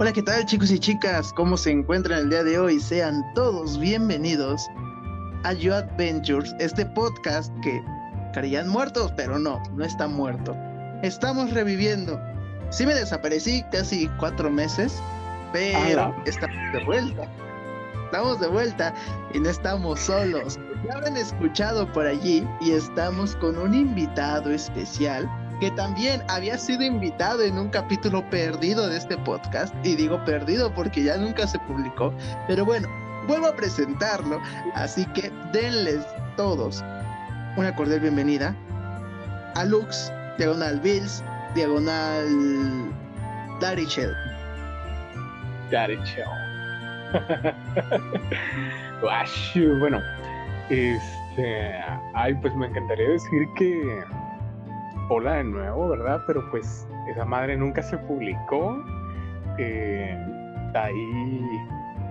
Hola, ¿qué tal chicos y chicas? ¿Cómo se encuentran el día de hoy? Sean todos bienvenidos a You Adventures, este podcast que caerían muertos, pero no, no está muerto. Estamos reviviendo. Sí me desaparecí casi cuatro meses, pero estamos de vuelta. Estamos de vuelta y no estamos solos. Ya habrán escuchado por allí y estamos con un invitado especial que también había sido invitado en un capítulo perdido de este podcast. Y digo perdido porque ya nunca se publicó. Pero bueno, vuelvo a presentarlo. Así que denles todos una cordial bienvenida a Lux, diagonal Bills, diagonal Darichel. Darichel. bueno, este, ay, pues me encantaría decir que hola de nuevo, ¿verdad? Pero pues esa madre nunca se publicó. Eh, ahí,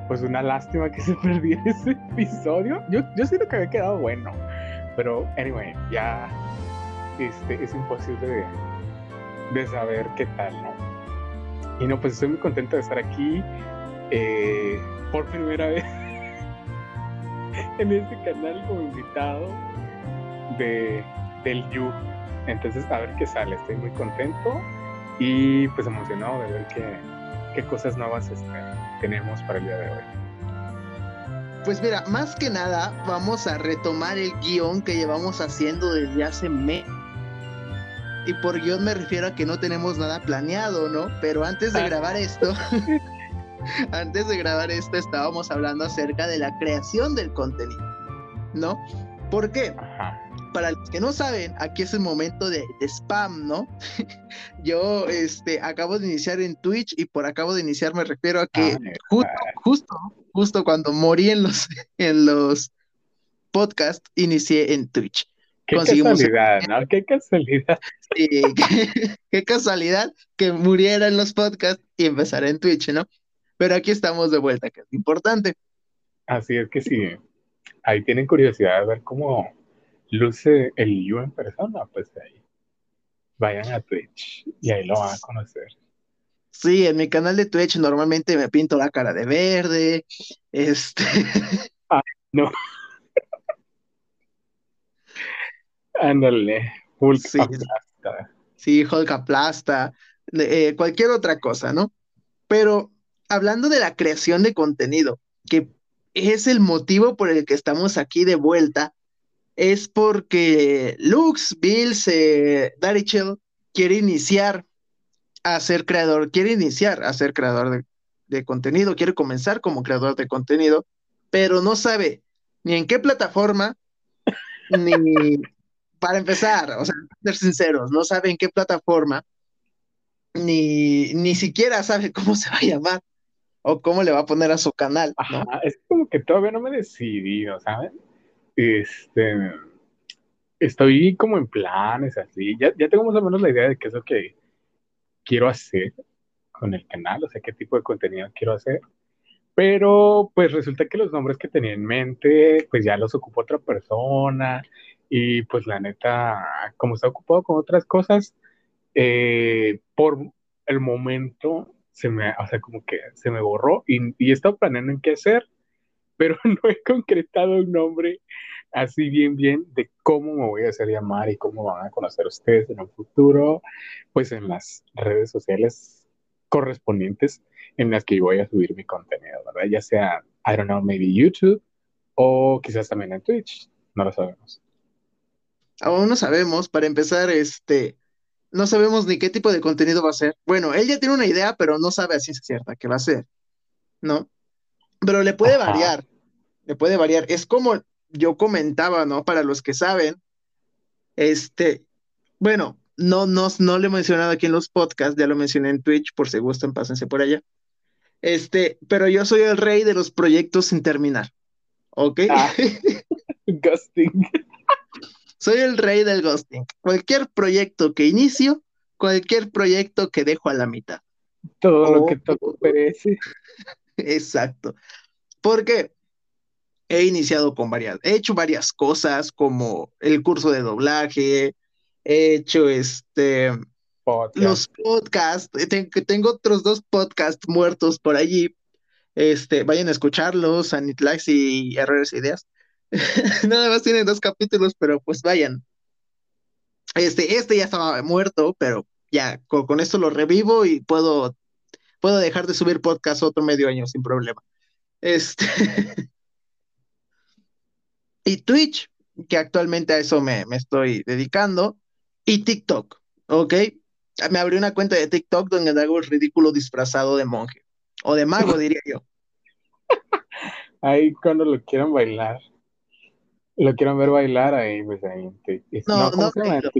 pues una lástima que se perdiera ese episodio. Yo, yo siento que había quedado bueno. Pero, anyway, ya este, es imposible de, saber qué tal, ¿no? Y no, pues estoy muy contento de estar aquí eh, por primera vez en este canal como invitado de, del You. Entonces, a ver qué sale. Estoy muy contento y pues emocionado de ver qué, qué cosas nuevas este, tenemos para el día de hoy. Pues mira, más que nada vamos a retomar el guion que llevamos haciendo desde hace meses. Y por guion me refiero a que no tenemos nada planeado, ¿no? Pero antes de ah. grabar esto, antes de grabar esto estábamos hablando acerca de la creación del contenido, ¿no? ¿Por qué? Ajá para los que no saben, aquí es el momento de, spam, ¿no? Yo este, acabo de iniciar en Twitch y por acabo de iniciar me refiero a que justo, justo, justo cuando morí en los, en los podcasts, inicié en Twitch. Qué casualidad, ¿no? Qué casualidad. Sí, qué, casualidad que muriera en los podcasts y empezara en Twitch, ¿no? Pero aquí estamos de vuelta, que es importante. Así es que sí. Ahí tienen curiosidad de ver cómo, luce el You en persona, pues ahí vayan a Twitch y ahí lo van a conocer. Sí, en mi canal de Twitch normalmente me pinto la cara de verde. Este. Ah, no. Ándale, Hulk sí, aplasta. Sí, Hulk aplasta. Eh, cualquier otra cosa, ¿no? Pero hablando de la creación de contenido, que es el motivo por el que estamos aquí de vuelta, es porque Lux, Bills, eh, Darichel quiere iniciar a ser creador, quiere iniciar a ser creador de, contenido, quiere comenzar como creador de contenido, pero no sabe ni en qué plataforma, ni para empezar, o sea, ser sinceros, no sabe en qué plataforma, ni, ni siquiera sabe cómo se va a llamar o cómo le va a poner a su canal. es como que todavía no me he decidido, ¿sabes? Este, estoy como en planes así, ya, ya tengo más o menos la idea de qué es lo que quiero hacer con el canal, o sea, qué tipo de contenido quiero hacer. Pero pues resulta que los nombres que tenía en mente, pues ya los ocupó otra persona. Y pues la neta, como está ocupado con otras cosas, eh, por el momento se me, o sea, como que se me borró. Y, y he estado planeando en qué hacer pero no he concretado un nombre así bien, bien de cómo me voy a hacer llamar y cómo van a conocer ustedes en un futuro, pues en las redes sociales correspondientes en las que voy a subir mi contenido, ¿verdad? Ya sea, I don't know, maybe YouTube o quizás también en Twitch, no lo sabemos. Aún no sabemos, para empezar, este, no sabemos ni qué tipo de contenido va a ser. Bueno, él ya tiene una idea, pero no sabe a ciencia cierta qué va a ser, ¿no? Pero le puede variar, le puede variar. Es como yo comentaba, ¿no? Para los que saben, este, bueno, no, no, no lo he mencionado aquí en los podcasts, ya lo mencioné en Twitch, por si gustan, pásense por allá. Este, pero yo soy el rey de los proyectos sin terminar. ¿Ok? Ah, ghosting. Soy el rey del ghosting. Cualquier proyecto que inicio, cualquier proyecto que dejo a la mitad. Todo lo que todo perece. Exacto. Porque he iniciado con varias, he hecho varias cosas como el curso de doblaje, he hecho este. Los podcasts. tengo otros dos podcasts muertos por allí. Este, vayan a escucharlos, Anitlax y Errores e Ideas. Nada más tienen dos capítulos, pero pues vayan. Este, este ya estaba muerto, pero ya con, esto lo revivo y puedo, puedo dejar de subir podcast otro medio año sin problema. Este. y Twitch, que actualmente a eso me, me estoy dedicando. Y TikTok, ¿ok? Me abrí una cuenta de TikTok donde hago el ridículo disfrazado de monje. O de mago, diría yo. Ahí cuando lo quieran bailar. Lo quieran ver bailar ahí, pues ahí. No, no. No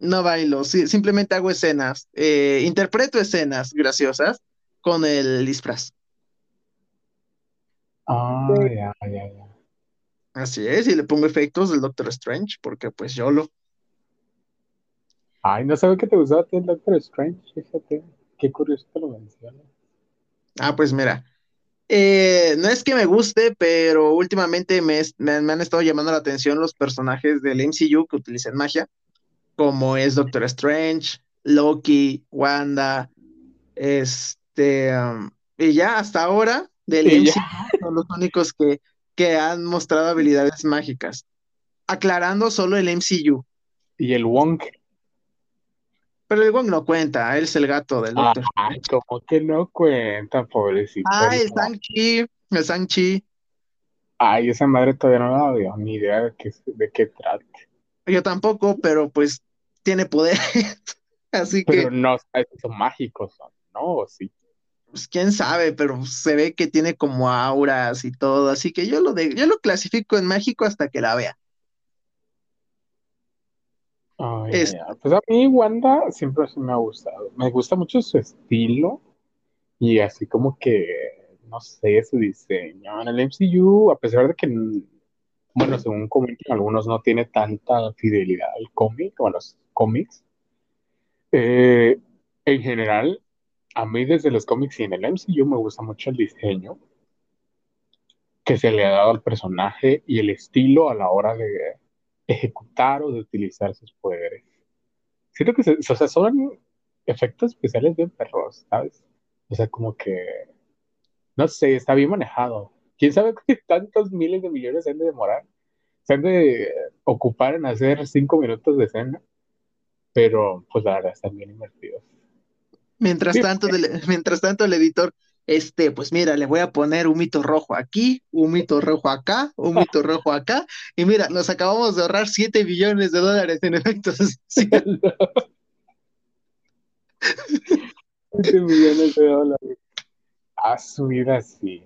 bailo, simplemente hago escenas. Eh, interpreto escenas graciosas con el disfraz. Ah, ya, ya, ya. Así es, y le pongo efectos del Doctor Strange, porque pues yo lo. Ay, no sabía que te gustaba el Doctor Strange, fíjate. Qué curioso que lo mencionas. Ah, pues mira, eh, no es que me guste, pero últimamente me, han estado llamando la atención los personajes del MCU que utilizan magia, como es Doctor Strange, Loki, Wanda, este, um, y ya hasta ahora del MCU son los únicos que, que han mostrado habilidades mágicas, aclarando solo el MCU. Y el Wong. Pero el Wong no cuenta, él es el gato del Doctor. Ay, como que no cuenta, pobrecito. Ah, el Shang-Chi, el Shang-Chi. Ay, esa madre todavía no la veo, ni idea de qué, de qué trata. Yo tampoco, pero pues tiene poder. Así que. Pero no, son mágicos, ¿no? Sí. Pues quién sabe, pero se ve que tiene como auras y todo, así que yo lo de, yo lo clasifico en mágico hasta que la vea. Pues a mí Wanda siempre me ha gustado. Me gusta mucho su estilo y así como que, no sé, su diseño. En el MCU, a pesar de que, bueno, según comentan algunos, no tiene tanta fidelidad al cómic o a los cómics. Eh, en general, a mí desde los cómics y en el MCU me gusta mucho el diseño que se le ha dado al personaje y el estilo a la hora de ejecutar o de utilizar sus poderes. Siento que o sea, son efectos especiales de perros, ¿sabes? O sea, como que, no sé, está bien manejado. ¿Quién sabe qué tantos miles de millones se han de demorar? Se han de ocupar en hacer cinco minutos de escena, pero pues la verdad están bien invertidos. Mientras tanto, mientras tanto el editor este, pues mira, le voy a poner un mito rojo aquí, un mito rojo acá, un mito rojo acá, y mira, nos acabamos de ahorrar 7 billones de dólares en efectos 7 millones de dólares. A su vida sí.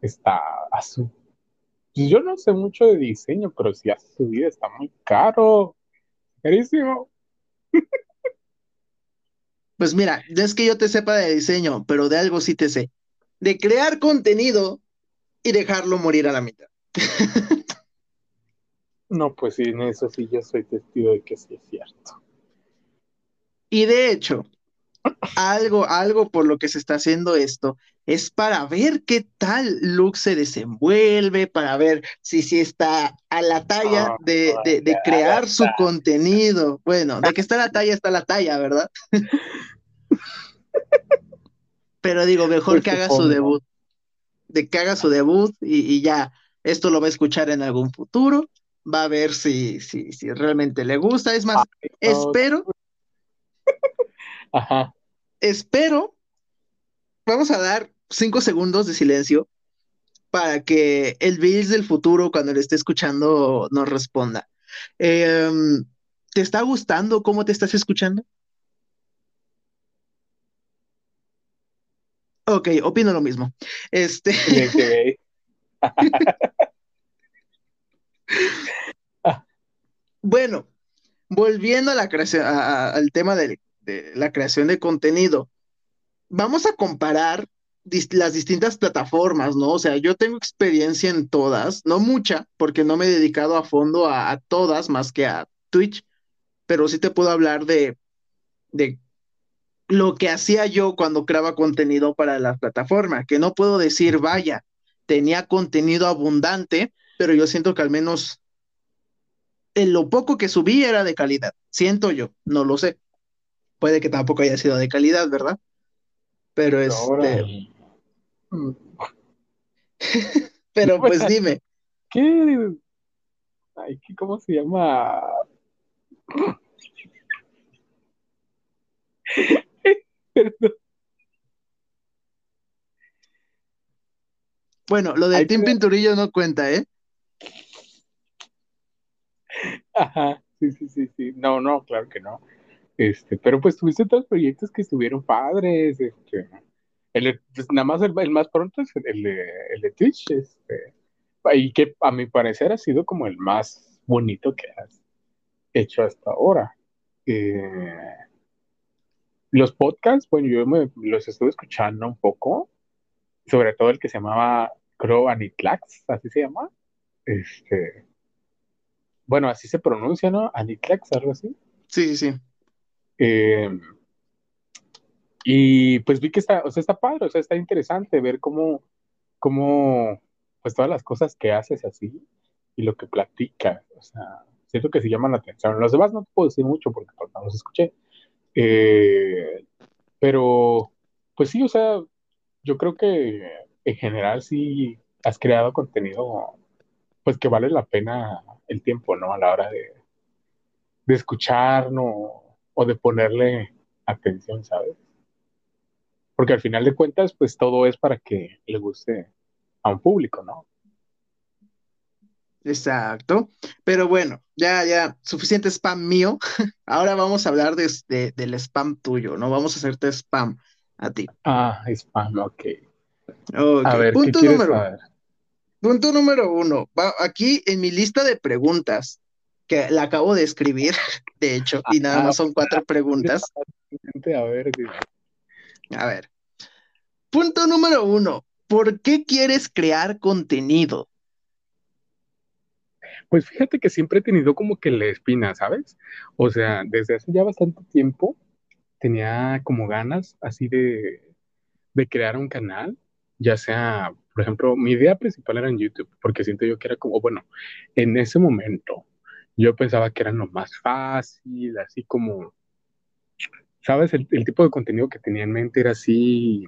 Está a su. Pues yo no sé mucho de diseño, pero sí a su vida está muy caro. Carísimo. Pues mira, no es que yo te sepa de diseño, pero de algo sí te sé. De crear contenido y dejarlo morir a la mitad. no, pues sí, en eso sí yo soy testigo de que sí es cierto. Y de hecho, algo, algo por lo que se está haciendo esto es para ver qué tal Luke se desenvuelve, para ver si, si está a la talla ah, de, de, crear su contenido. Bueno, de que está a la talla, está a la talla, ¿verdad? Pero digo, mejor que haga su debut. De que haga su debut y, ya, esto lo va a escuchar en algún futuro, va a ver si, si, si realmente le gusta. Es más, espero. Ajá. Espero. Vamos a dar cinco segundos de silencio para que el Bills del futuro, cuando le esté escuchando, nos responda. Em, ¿Te está gustando cómo te estás escuchando? Ok, opino lo mismo. Este. bueno, volviendo a la creación, al tema de, la creación de contenido, vamos a comparar las distintas plataformas, ¿no? O sea, yo tengo experiencia en todas, no mucha, porque no me he dedicado a fondo a, a todas más que a Twitch, pero sí te puedo hablar de, de lo que hacía yo cuando creaba contenido para la plataforma, que no puedo decir, vaya, tenía contenido abundante, pero yo siento que al menos en lo poco que subí era de calidad. Siento yo, no lo sé. Puede que tampoco haya sido de calidad, ¿verdad? Pero este. Pero pues dime. ¿Qué? Ay, ¿cómo se llama? Bueno, lo de Tim Pinturillo no cuenta, ¿eh? Ajá, sí, sí, sí, sí. No, no, claro que no. Este, pero pues tuviste otros proyectos que estuvieron padres, este, pues, nada más el, más pronto es el el de Twitch, este, y que a mi parecer ha sido como el más bonito que has hecho hasta ahora. Eh, los podcasts, bueno, yo me, los estuve escuchando un poco, sobre todo el que se llamaba Crow Anitlax, así se llama. Este, bueno, así se pronuncia, ¿no? Anitlax, algo así. Sí, sí. Eh, y pues vi que está, o sea, está padre, o sea, está interesante ver cómo, cómo, pues todas las cosas que haces así y lo que platicas, o sea, siento que se llaman la atención. Los demás no te puedo decir mucho porque pues, no los escuché. Eh, pero, pues sí, o sea, yo creo que en general sí has creado contenido, pues que vale la pena el tiempo, ¿no? A la hora de, de escuchar, ¿no? O de ponerle atención, ¿sabes? Porque al final de cuentas, pues todo es para que le guste a un público, ¿no? Exacto. Pero bueno, ya, ya, suficiente spam mío. Ahora vamos a hablar de, del spam tuyo, ¿no? Vamos a hacerte spam a ti. Ah, spam, ok. A ver, punto número, Punto número uno. aquí en mi lista de preguntas, que la acabo de escribir, de hecho, y nada más son cuatro preguntas. A ver, a ver. Punto número uno. ¿Por qué quieres crear contenido? Pues fíjate que siempre he tenido como que la espina, ¿sabes? O sea, desde hace ya bastante tiempo tenía como ganas así de, de crear un canal, ya sea, por ejemplo, mi idea principal era en YouTube, porque siento yo que era como, bueno, en ese momento yo pensaba que era lo más fácil, así como, ¿sabes? El, el tipo de contenido que tenía en mente era así,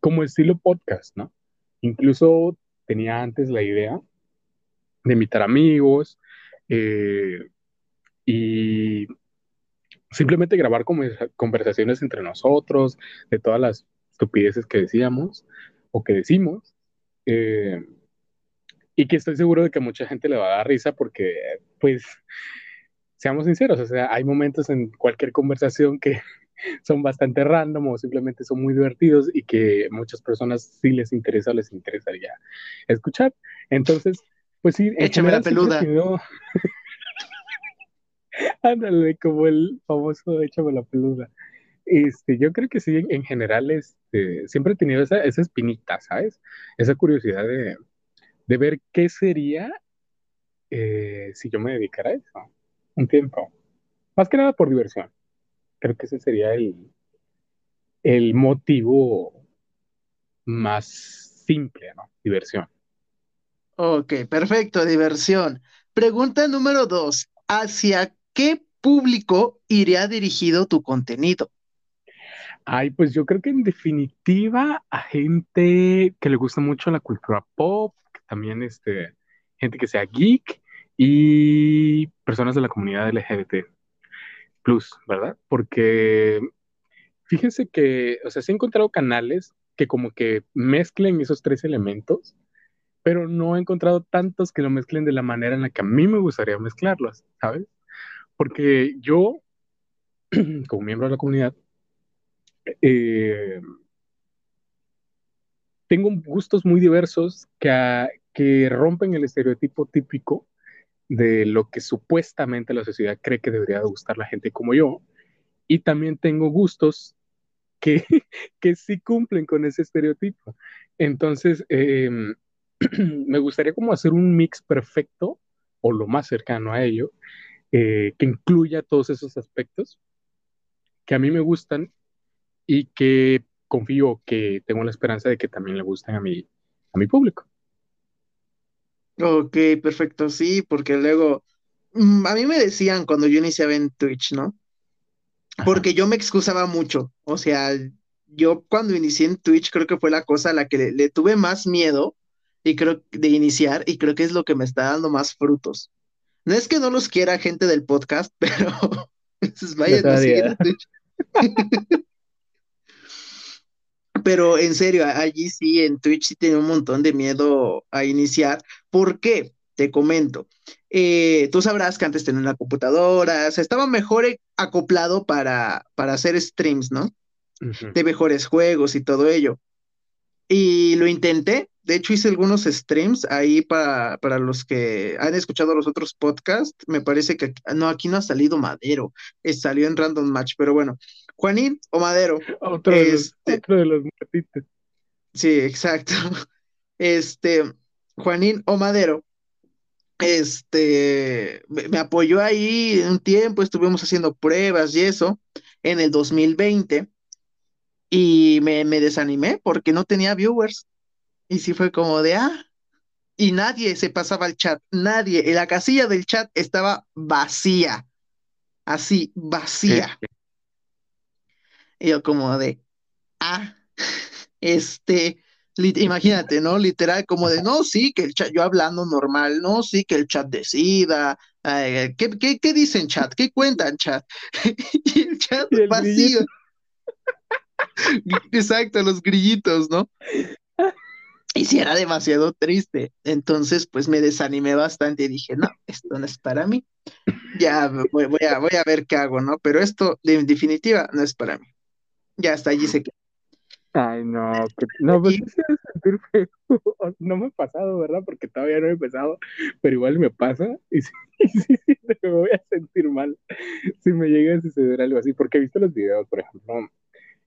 como estilo podcast, ¿no? Incluso tenía antes la idea de invitar amigos eh, y simplemente grabar conversaciones entre nosotros de todas las estupideces que decíamos o que decimos. Eh, y que estoy seguro de que mucha gente le va a dar risa porque, pues, seamos sinceros, o sea, hay momentos en cualquier conversación que son bastante random o simplemente son muy divertidos y que muchas personas sí les interesa, les interesaría escuchar. Entonces, pues sí. Échame la peluda. Ándale, como el famoso échame la peluda. Este, yo creo que sí, en, general, este, siempre he tenido esa, esa espinita, ¿sabes? Esa curiosidad de, de ver qué sería eh, si yo me dedicara a eso un tiempo. Más que nada por diversión. Creo que ese sería el, el motivo más simple, ¿no? Diversión. Ok, perfecto, diversión. Pregunta número dos. ¿Hacia qué público iría dirigido tu contenido? Ay, pues yo creo que en definitiva a gente que le gusta mucho la cultura pop, también este, gente que sea geek y personas de la comunidad LGBT plus, ¿verdad? Porque fíjense que, o sea, sí he encontrado canales que como que mezclen esos tres elementos pero no he encontrado tantos que lo mezclen de la manera en la que a mí me gustaría mezclarlos, ¿sabes? Porque yo, como miembro de la comunidad, eh, tengo gustos muy diversos que, que rompen el estereotipo típico de lo que supuestamente la sociedad cree que debería gustar la gente como yo. Y también tengo gustos que, que sí cumplen con ese estereotipo. Entonces, eh, me gustaría como hacer un mix perfecto o lo más cercano a ello, eh, que incluya todos esos aspectos que a mí me gustan y que confío que tengo la esperanza de que también le gusten a mi, a mi público. Ok, perfecto, sí, porque luego mm, a mí me decían cuando yo iniciaba en Twitch, ¿no? porque yo me excusaba mucho. O sea, yo cuando inicié en Twitch creo que fue la cosa a la que le, tuve más miedo y creo de iniciar y creo que es lo que me está dando más frutos. No es que no los quiera gente del podcast, pero vayan a seguir en Twitch. pero en serio, allí sí, en Twitch sí tenía un montón de miedo a iniciar. ¿Por qué? Te comento. Eh, tú sabrás que antes tenía una computadora, o sea, estaba mejor acoplado para, para hacer streams, ¿no? De mejores juegos y todo ello. Y lo intenté, de hecho hice algunos streams ahí para, para los que han escuchado los otros podcasts, me parece que no, aquí no ha salido Madero, eh, salió en Random Match, pero bueno, Juanín o Madero. Otro, de los, este otro de los Sí, exacto. Este, Juanín o Madero este, me apoyó ahí un tiempo, estuvimos haciendo pruebas y eso, en el 2020, y me, me desanimé porque no tenía viewers. Y sí fue como de, ah, y nadie se pasaba al chat, nadie, la casilla del chat estaba vacía, así, vacía. Y yo como de, ah, este, imagínate, ¿no? Literal, como de, no, sí, que el chat, yo hablando normal, no, sí, que el chat decida, ¿qué, qué, qué, dicen chat? ¿Qué cuentan chat? y el chat vacío. Exacto, los grillitos, ¿no? Y si era demasiado triste. Entonces, pues me desanimé bastante y dije, no, esto no es para mí. Ya voy, a, voy a ver qué hago, ¿no? Pero esto, en definitiva, no es para mí. Ya hasta allí se quedó. Ay, no, no, pues sentir feo. No me ha pasado, ¿verdad? Porque todavía no he empezado, pero igual me pasa y sí, sí, sí, me voy a sentir mal si me llega a suceder algo así, porque he visto los videos, por ejemplo,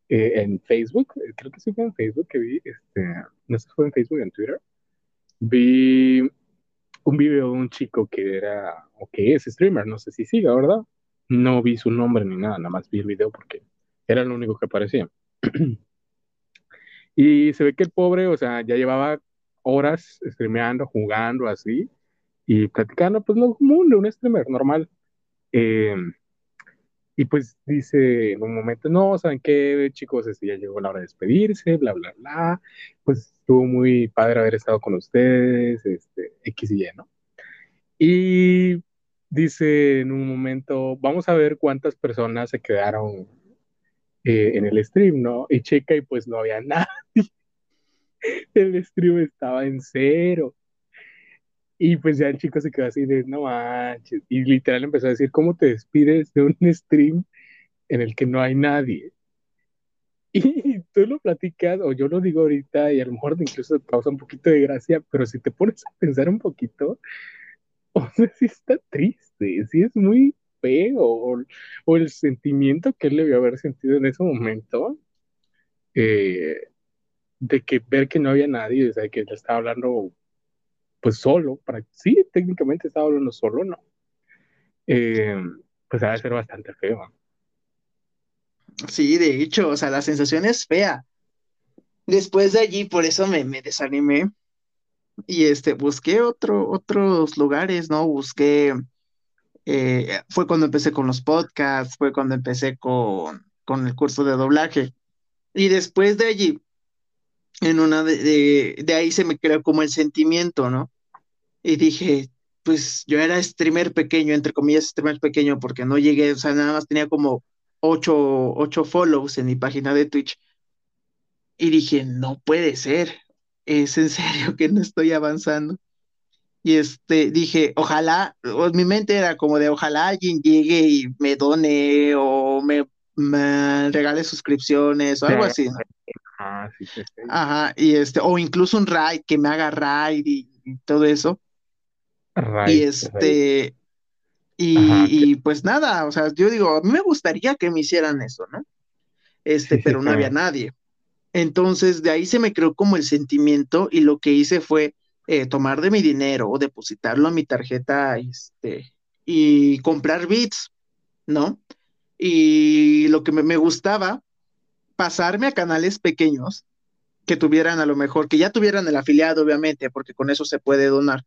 eh, en Facebook, eh, creo que sí fue en Facebook que vi, este, no sé si fue en Facebook o en Twitter, vi un video de un chico que era, o que es streamer, no sé si siga, ¿verdad? No vi su nombre ni nada, nada más vi el video porque era lo único que aparecía. Y se ve que el pobre, o sea, ya llevaba horas streameando, jugando así y platicando, pues lo común de un streamer normal. Em, y pues dice en un momento, no, ¿saben qué, chicos? Este, ya llegó la hora de despedirse, bla, bla, bla. Pues estuvo muy padre haber estado con ustedes, este, X y Y, ¿no? Y dice en un momento, vamos a ver cuántas personas se quedaron eh, en el stream, ¿no? Y checa y pues no había nadie. El stream estaba en cero. Y pues ya el chico se quedó así de, no manches. Y literal empezó a decir, ¿cómo te despides de un stream en el que no hay nadie? Y tú lo platicas, o yo lo digo ahorita, y a lo mejor incluso te causa un poquito de gracia, pero si te pones a pensar un poquito, o sea, sí está triste, sí es muy o, o, el sentimiento que él debió haber sentido en ese momento, eh, de que ver que no había nadie, o sea, que él estaba hablando pues solo, para, sí, técnicamente estaba hablando solo, ¿no? Eh, pues ha de ser bastante feo. Sí, de hecho, o sea, la sensación es fea. Después de allí, por eso me, me desanimé. Y este, busqué otro, otros lugares, ¿no? Busqué eh, fue cuando empecé con los podcasts, fue cuando empecé con, con el curso de doblaje. Y después de allí, en una de, de, ahí se me creó como el sentimiento, ¿no? Y dije, pues yo era streamer pequeño, entre comillas, streamer pequeño, porque no llegué, o sea, nada más tenía como ocho, ocho follows en mi página de Twitch. Y dije, no puede ser, es en serio que no estoy avanzando. Y este, dije, ojalá, mi mente era como de ojalá alguien llegue y me done o me, regale suscripciones o algo así. Ah, sí, sí, Ajá, y este, o incluso un raid, que me haga raid y, todo eso. y este, Y, pues nada, o sea, yo digo, a mí me gustaría que me hicieran eso, ¿no? Este, pero no había nadie. Entonces, de ahí se me creó como el sentimiento y lo que hice fue eh, tomar de mi dinero o depositarlo a mi tarjeta este, y comprar bits, ¿no? Y lo que me, gustaba, pasarme a canales pequeños que tuvieran a lo mejor, que ya tuvieran el afiliado, obviamente, porque con eso se puede donar.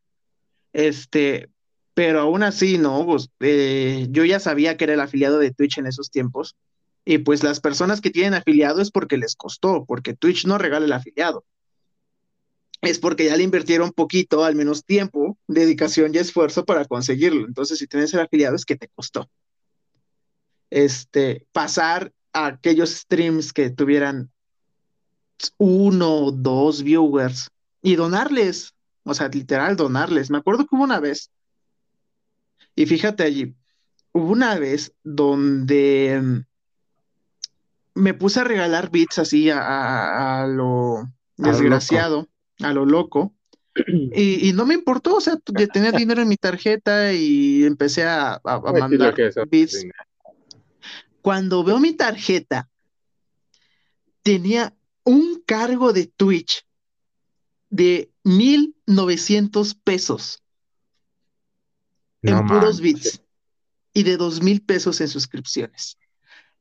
Este, pero aún así, no, pues, eh, yo ya sabía que era el afiliado de Twitch en esos tiempos Y pues las personas que tienen afiliado es porque les costó, porque Twitch no regala el afiliado. Es porque ya le invirtieron poquito, al menos tiempo, dedicación y esfuerzo para conseguirlo. Entonces, si tienes el afiliado es que te costó. Este, pasar a aquellos streams que tuvieran uno o dos viewers y donarles, o sea, literal donarles. Me acuerdo que hubo una vez, y fíjate allí, hubo una vez donde mm, me puse a regalar bits así a, lo desgraciado, a lo loco. Y, no me importó, o sea, tenía dinero en mi tarjeta y empecé a, mandar bits. Cuando veo mi tarjeta, tenía un cargo de Twitch de 1900 pesos en puros bits y de dos mil pesos en suscripciones.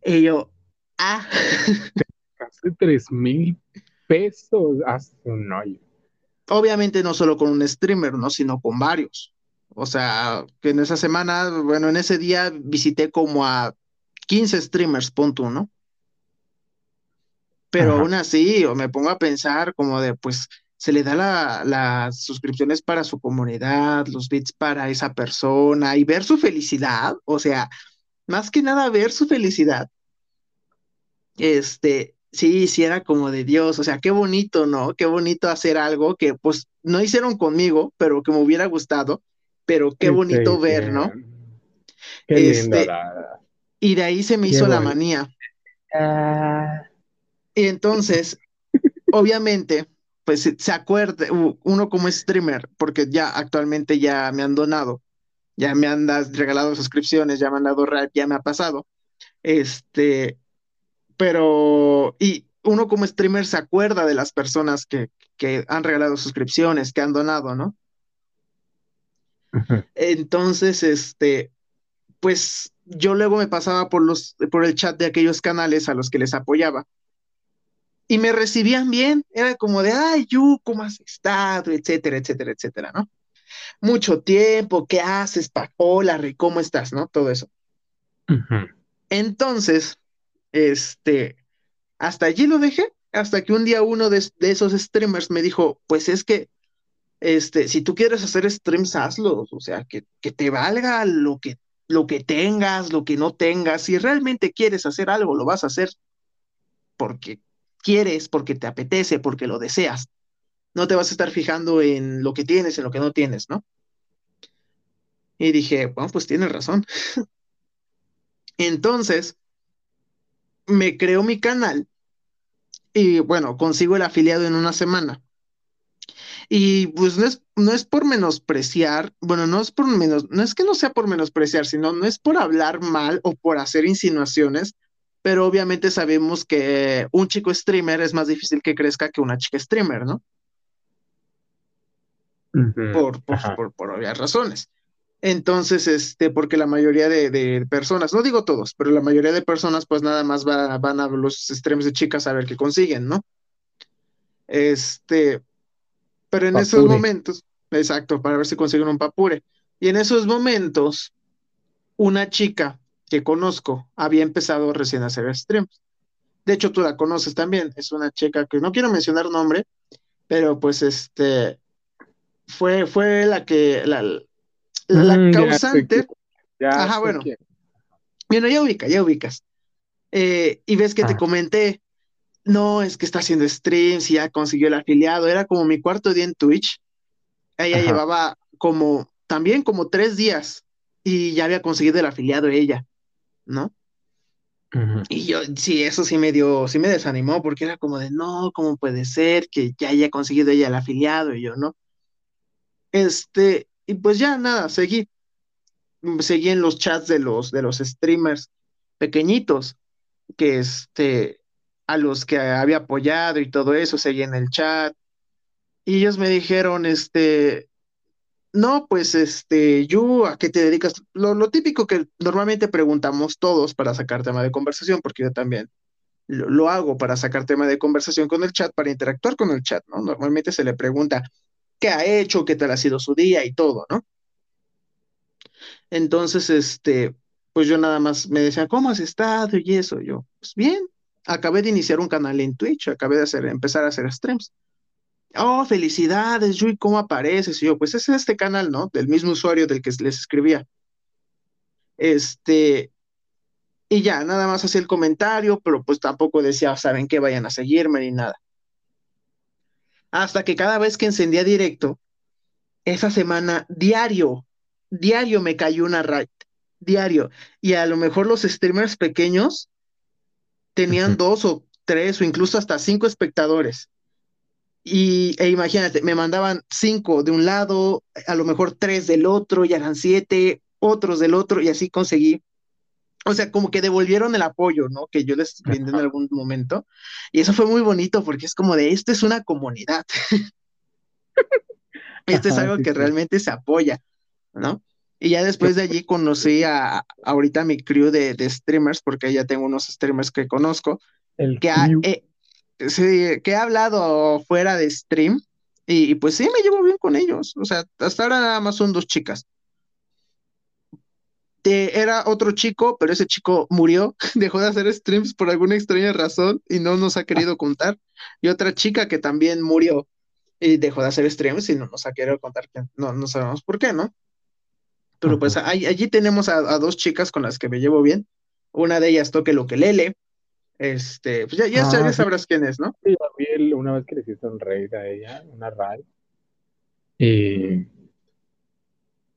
Y yo, ah. Casi tres mil pesos. No. Obviamente no solo con un streamer, ¿no? Sino con varios. O sea, que en esa semana, bueno, en ese día visité como a 15 streamers, punto, ¿no? Pero aún así, o me pongo a pensar como de, pues, se le da las suscripciones para su comunidad, los bits para esa persona y ver su felicidad, o sea, más que nada ver su felicidad. Este, sí, sí era como de Dios, o sea, qué bonito, ¿no? Qué bonito hacer algo que pues no hicieron conmigo, pero que me hubiera gustado, pero qué bonito ver, ¿no? Qué este, y de ahí se me hizo la manía. Ah. Y entonces, obviamente, pues se acuerde, uno como streamer, porque ya actualmente ya me han donado, ya me han regalado suscripciones, ya me han dado rap, ya me ha pasado. Este, pero, y uno como streamer se acuerda de las personas que, que han regalado suscripciones, que han donado, ¿no? Entonces, este, pues yo luego me pasaba por los, por el chat de aquellos canales a los que les apoyaba y me recibían bien, era como de, ay, Yu, ¿cómo has estado? Etcétera, etcétera, etcétera, ¿no? Mucho tiempo, ¿qué haces? Hola, ¿cómo estás? ¿No? Todo eso. Entonces, este, hasta allí lo dejé, hasta que un día uno de, esos streamers me dijo, pues es que, este, si tú quieres hacer streams, hazlos, o sea, que, que te valga lo que, lo que tengas, lo que no tengas, si realmente quieres hacer algo, lo vas a hacer porque quieres, porque te apetece, porque lo deseas. No te vas a estar fijando en lo que tienes, en lo que no tienes, ¿no? Y dije, bueno, pues tienes razón. Entonces, me creo mi canal y bueno, consigo el afiliado en una semana. Y pues no es, no es por menospreciar, bueno, no es por menos, no es que no sea por menospreciar, sino no es por hablar mal o por hacer insinuaciones, pero obviamente sabemos que un chico streamer es más difícil que crezca que una chica streamer, ¿no? por, por, obvias razones. Entonces, este, porque la mayoría de, personas, no digo todos, pero la mayoría de personas, pues nada más van a los streams de chicas a ver qué consiguen, ¿no? Este, pero en esos momentos, exacto, para ver si consiguen un papure. Y en esos momentos, una chica que conozco había empezado recién a hacer streams. De hecho, tú la conoces también. Es una chica que no quiero mencionar nombre, pero pues este fue, fue la que la, la, mm, causante. Ajá, bueno. Bueno, ya ubica, ya ubicas. Eh, y ves que te ah. comenté, no, es que está haciendo streams y ya consiguió el afiliado. Era como mi cuarto día en Twitch. Ella llevaba como, también como tres días y ya había conseguido el afiliado ella. ¿no? Y yo, sí, eso sí me dio, sí me desanimó, porque era como de, no, ¿cómo puede ser que ya haya conseguido ella el afiliado? Y yo, ¿no? Este, y pues ya nada, seguí. Seguí en los chats de los, de los streamers pequeñitos, que este, a los que había apoyado y todo eso, seguí en el chat. Y ellos me dijeron, este, no, pues este, yo, ¿a qué te dedicas? Lo, típico que normalmente preguntamos todos para sacar tema de conversación, porque yo también lo, hago para sacar tema de conversación con el chat, para interactuar con el chat, ¿no? Normalmente se le pregunta qué ha hecho, qué tal ha sido su día y todo, ¿no? Entonces, este, pues yo nada más me decía, ¿cómo has estado? Y eso, yo, pues bien, acabé de iniciar un canal en Twitch, acabé de hacer, empezar a hacer streams. Oh, felicidades, Yui, ¿cómo apareces? Y yo, pues es este canal, ¿no? Del mismo usuario del que les escribía. Este, y ya, nada más hacía el comentario, pero pues tampoco decía, saben que vayan a seguirme ni nada. Hasta que cada vez que encendía directo, esa semana, diario, diario me cayó una raid, diario. Y a lo mejor los streamers pequeños tenían dos o tres o incluso hasta cinco espectadores. Y e imagínate, me mandaban cinco de un lado, a lo mejor tres del otro, y eran siete, otros del otro, y así conseguí o sea, como que devolvieron el apoyo, ¿no? Que yo les brindé en algún momento. Y eso fue muy bonito porque es como de, esto es una comunidad. esto es algo que realmente se apoya, ¿no? Y ya después de allí conocí a, ahorita mi crew de, streamers, porque ya tengo unos streamers que conozco, el que, ha, eh, que he hablado fuera de stream, y, y, pues sí, me llevo bien con ellos. O sea, hasta ahora nada más son dos chicas era otro chico, pero ese chico murió, dejó de hacer streams por alguna extraña razón y no nos ha querido contar. Y otra chica que también murió y dejó de hacer streams y no nos ha querido contar, que no, no sabemos por qué, ¿no? Pero pues allí tenemos a, dos chicas con las que me llevo bien. Una de ellas toque lo que lele. Este, pues ya, ya, ah, sabrás quién es, ¿no? Sí, una vez que le hiciste un rey a ella, una Ray. Y,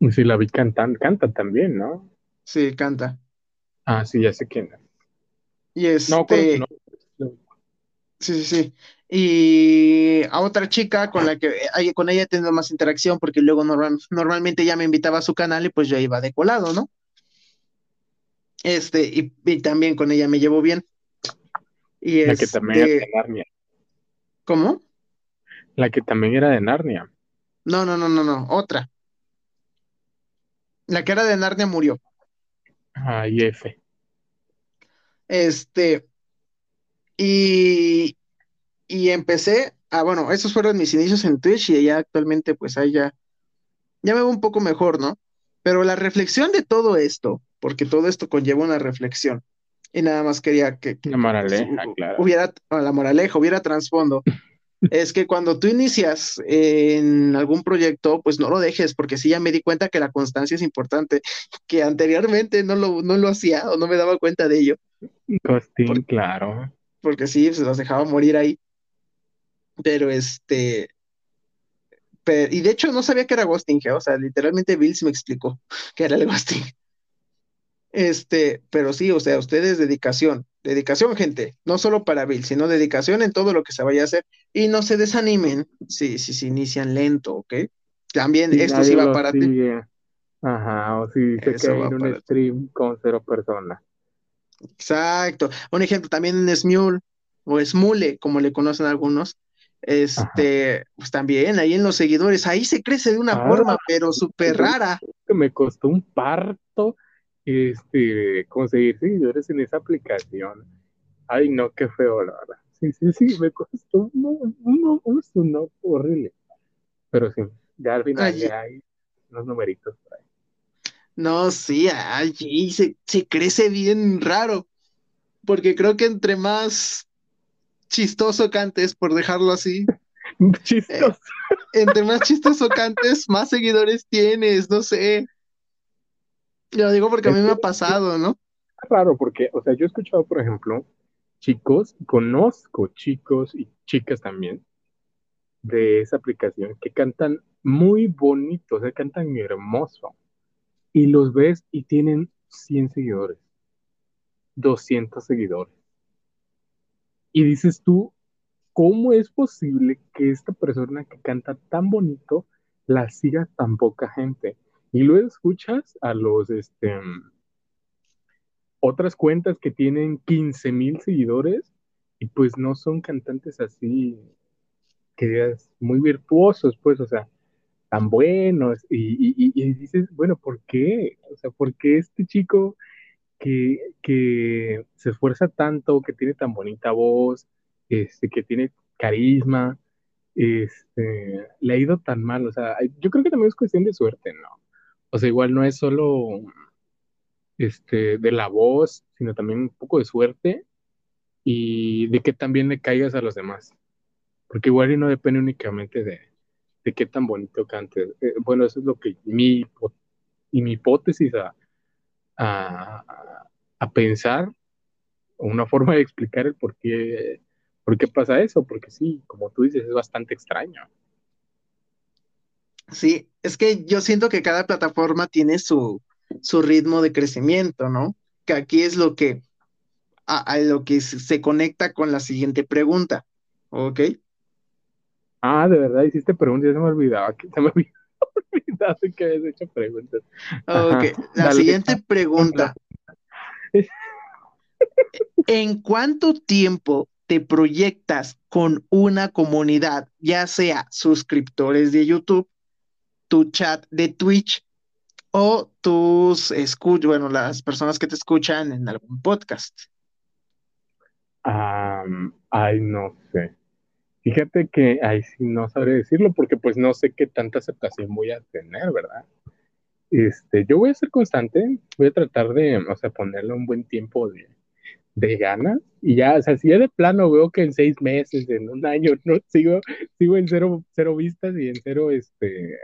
y sí, la vi cantando, canta también, ¿no? Sí, canta. Ah, sí, ya sé quién. Y este. Sí, sí, sí. Y a otra chica con la que con ella he tenido más interacción, porque luego normalmente ella me invitaba a su canal y pues yo iba de colado, ¿no? Este, y, también con ella me llevo bien. Y la que también era de este Narnia. ¿Cómo? La que también era de Narnia. No, no, no, no, no, otra. La que era de Narnia murió. Ah, y F. Este, y, y empecé, a, bueno, esos fueron mis inicios en Twitch y ya actualmente pues ahí ya, ya me veo un poco mejor, ¿no? Pero la reflexión de todo esto, porque todo esto conlleva una reflexión, y nada más quería que, la moraleja, claro. hubiera, la moraleja, hubiera trasfondo, es que cuando tú inicias en algún proyecto, pues no lo dejes, porque sí ya me di cuenta que la constancia es importante, que anteriormente no lo, no lo hacía o no me daba cuenta de ello. Ghosting, claro. Porque sí, se los dejaba morir ahí. Pero este. y de hecho no sabía que era ghosting, o sea, literalmente Bill me explicó que era el ghosting. Este, pero sí, o sea, ustedes dedicación, dedicación, gente, no solo para Bill, sino dedicación en todo lo que se vaya a hacer y no se desanimen si, si se inician lento, ¿ok? También esto sí va para ti. Ajá, o si se queda en un stream con cero personas. Exacto. Un ejemplo también en Smule o Smule, como le conocen algunos. Este, pues también ahí en los seguidores, ahí se crece de una ah, forma, pero súper rara. Me costó un parto este, conseguir seguidores en esa aplicación. Ay, no, qué feo, la verdad. Sí, sí, sí, me costó un no, no, horrible. Pero sí, ya al final ya hay unos numeritos por ahí. No, sí, allí se, se crece bien raro. Porque creo que entre más chistoso cantes, por dejarlo así. chistoso. Eh, entre más chistoso cantes, más seguidores tienes, no sé. Lo digo porque a mí me ha pasado, ¿no? Claro, porque, o sea, yo he escuchado, por ejemplo, chicos, conozco chicos y chicas también de esa aplicación que cantan muy bonito, o sea, cantan hermoso. Y los ves y tienen 100 seguidores, 200 seguidores. Y dices tú, ¿cómo es posible que esta persona que canta tan bonito la siga tan poca gente? Y luego escuchas a los, este, otras cuentas que tienen 15 mil seguidores y pues no son cantantes así, que digas, muy virtuosos, pues, o sea, tan buenos. Y, dices, bueno, ¿por qué? O sea, ¿por qué este chico que, que se esfuerza tanto, que tiene tan bonita voz, este, que tiene carisma, este, le ha ido tan mal? O sea, yo creo que también es cuestión de suerte, ¿no? O sea, igual no es solo, este, de la voz, sino también un poco de suerte y de que también le caigas a los demás. Porque igual y no depende únicamente de, de qué tan bonito cantes. Eh, bueno, eso es lo que mi, y mi hipótesis a, a, a pensar, una forma de explicar el por qué, por qué pasa eso, porque sí, como tú dices, es bastante extraño. Sí, es que yo siento que cada plataforma tiene su, su ritmo de crecimiento, ¿no? Que aquí es lo que, a, lo que se conecta con la siguiente pregunta, ¿ok? Ah, de verdad hiciste preguntas, ya se me olvidaba, se me olvidaba que habías hecho preguntas. Ok, la siguiente pregunta. ¿En cuánto tiempo te proyectas con una comunidad, ya sea suscriptores de YouTube, tu chat de Twitch o tus escuchas, bueno, las personas que te escuchan en algún podcast? ay, no sé. Fíjate que ahí sí no sabré decirlo porque pues no sé qué tanta aceptación voy a tener, ¿verdad? Este, yo voy a ser constante, voy a tratar de, o sea, ponerle un buen tiempo de, de ganas y ya, o sea, si ya de plano veo que en seis meses, en un año, no sigo, sigo en cero, cero vistas y en cero, este,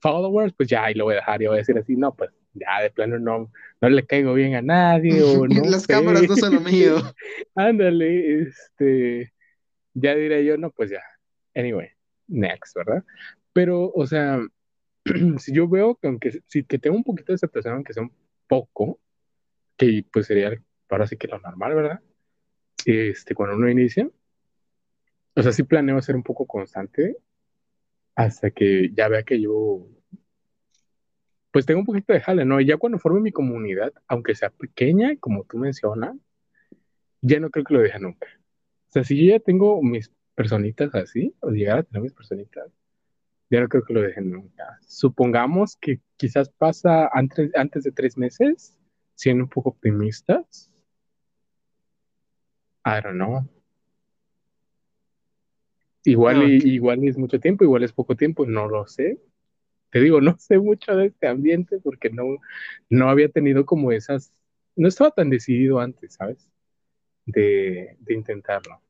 followers, pues ya, ahí lo voy a dejar y voy a decir así, no, pues ya de plano no, no le caigo bien a nadie o no. Las cámaras no son lo mío. Ándale, este, ya diré yo, no, pues ya. Anyway, next, ¿verdad? Pero, o sea, si yo veo que aunque si que tengo un poquito de aceptación, aunque sea un poco, que pues sería ahora sí que lo normal, ¿verdad? Este, cuando uno inicia, o sea, sí planeo ser un poco constante hasta que ya vea que yo, pues tengo un poquito de jale, ¿no? Y ya cuando forme mi comunidad, aunque sea pequeña, como tú mencionas, ya no creo que lo deje nunca. O sea, si yo ya tengo mis personitas así, o llegar a tener mis personitas, ya no creo que lo dejen nunca. Supongamos que quizás pasa antes, antes de tres meses, siendo un poco optimistas. I don't know. Igual, igual es mucho tiempo, igual es poco tiempo, no lo sé. Te digo, no sé mucho de este ambiente porque no, no había tenido como esas, no estaba tan decidido antes, ¿sabes? De, intentarlo.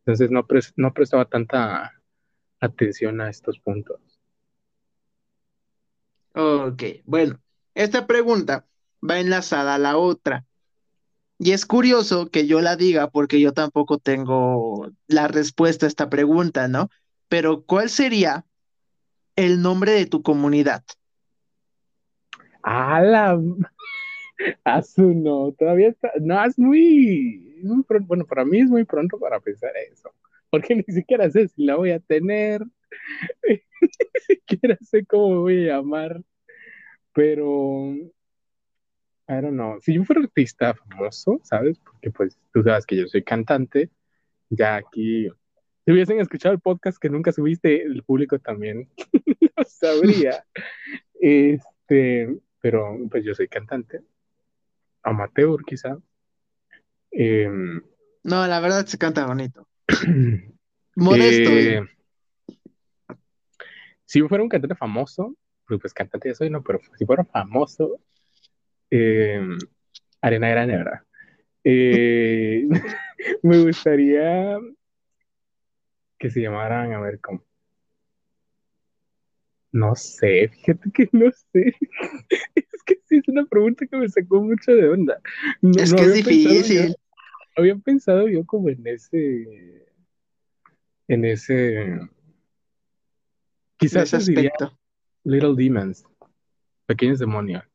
Entonces no, no prestaba tanta atención a estos puntos. Ok, bueno, esta pregunta va enlazada a la otra. Y es curioso que yo la diga porque yo tampoco tengo la respuesta a esta pregunta, ¿no? Pero ¿cuál sería el nombre de tu comunidad? Ah, la... No, todavía está, no, es muy, muy bueno, para mí es muy pronto para pensar eso, porque ni siquiera sé si la voy a tener, ni siquiera sé cómo me voy a llamar, pero I don't know. Si yo fuera artista famoso, ¿sabes? Porque pues tú sabes que yo soy cantante, ya aquí, si hubiesen escuchado el podcast que nunca subiste, el público también lo sabría. Este, pero pues yo soy cantante, amateur quizá. Em, no, la verdad se canta bonito. Modesto. Eh, si yo fuera un cantante famoso, pues, pues cantante ya soy, no, pero si fuera famoso, eh, Arena Grande, ¿verdad? Eh, me gustaría que se llamaran, a ver, ¿cómo? No sé, fíjate que no sé. es que sí es una pregunta que me sacó mucho de onda. es que es difícil. había pensado yo como en ese. En ese. Quizás ese aspecto. Little Demons. Pequeños demonios.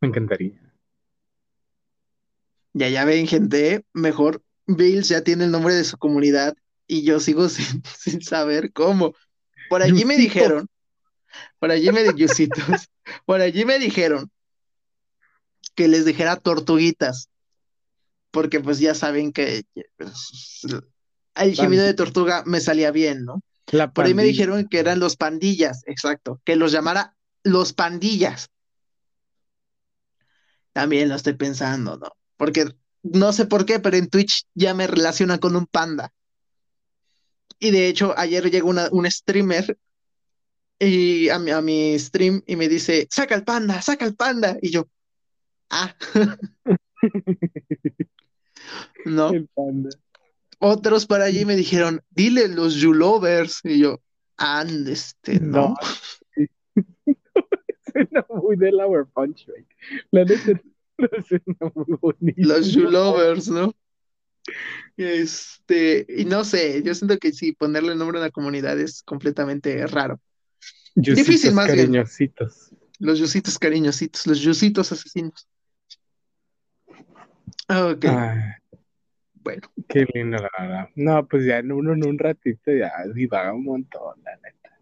Me encantaría. Ya, ya ven, gente, mejor Bills ya tiene el nombre de su comunidad y yo sigo sin, saber cómo. Por allí me dijeron, por allí me por allí me dijeron que les dijera tortuguitas, porque pues ya saben que pues, el gemido de tortuga me salía bien, ¿no? por ahí me dijeron que eran los pandillas, exacto, que los llamara los pandillas también lo estoy pensando, ¿no? Porque no sé por qué, pero en Twitch ya me relaciona con un panda. Y de hecho, ayer llegó un streamer y a mi, a mi stream y me dice, saca el panda, saca el panda. Y yo, Ah. no. El panda. Otros para allí me dijeron, dile los Yulovers. Y yo, and este, no. Suena muy Delaware Punch, güey. La neta, suena muy bonito. Los Yulovers, ¿no? Este, y no sé, yo siento que sí, ponerle nombre a la comunidad es completamente raro. Yusitos Difícil más bien. cariñositos. Los yusitos cariñositos, los yusitos asesinos. Ok, Ay, bueno. qué lindo, la verdad. No, pues ya en uno en un ratito ya divaga un montón, la neta.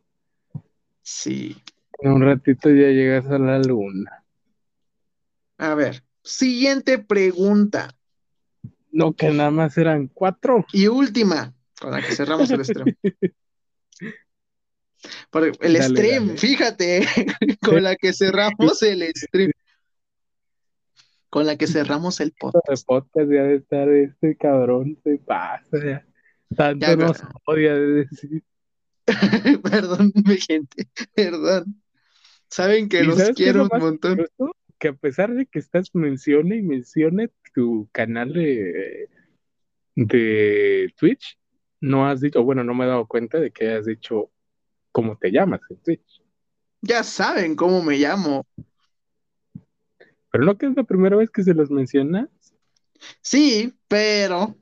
Sí. En un ratito ya llegas a la luna. A ver, siguiente pregunta No, que nada más eran cuatro. y última, con la que cerramos el stream. Porque el Dale, stream, dale. fíjate, con la que cerramos el stream. Con la que cerramos el podcast. podcast ya de estar este cabrón se pasa ya. Tanto Ya, nos odia de decir. Perdón, mi gente, perdón. Saben que ¿Y los quiero un montón. Que a pesar de que estás mencione y mencione tu canal de, de Twitch, no has dicho, bueno, no me he dado cuenta de que has dicho cómo te llamas en Twitch. Ya saben cómo me llamo. Pero no que es la primera vez que se los menciona. Sí, pero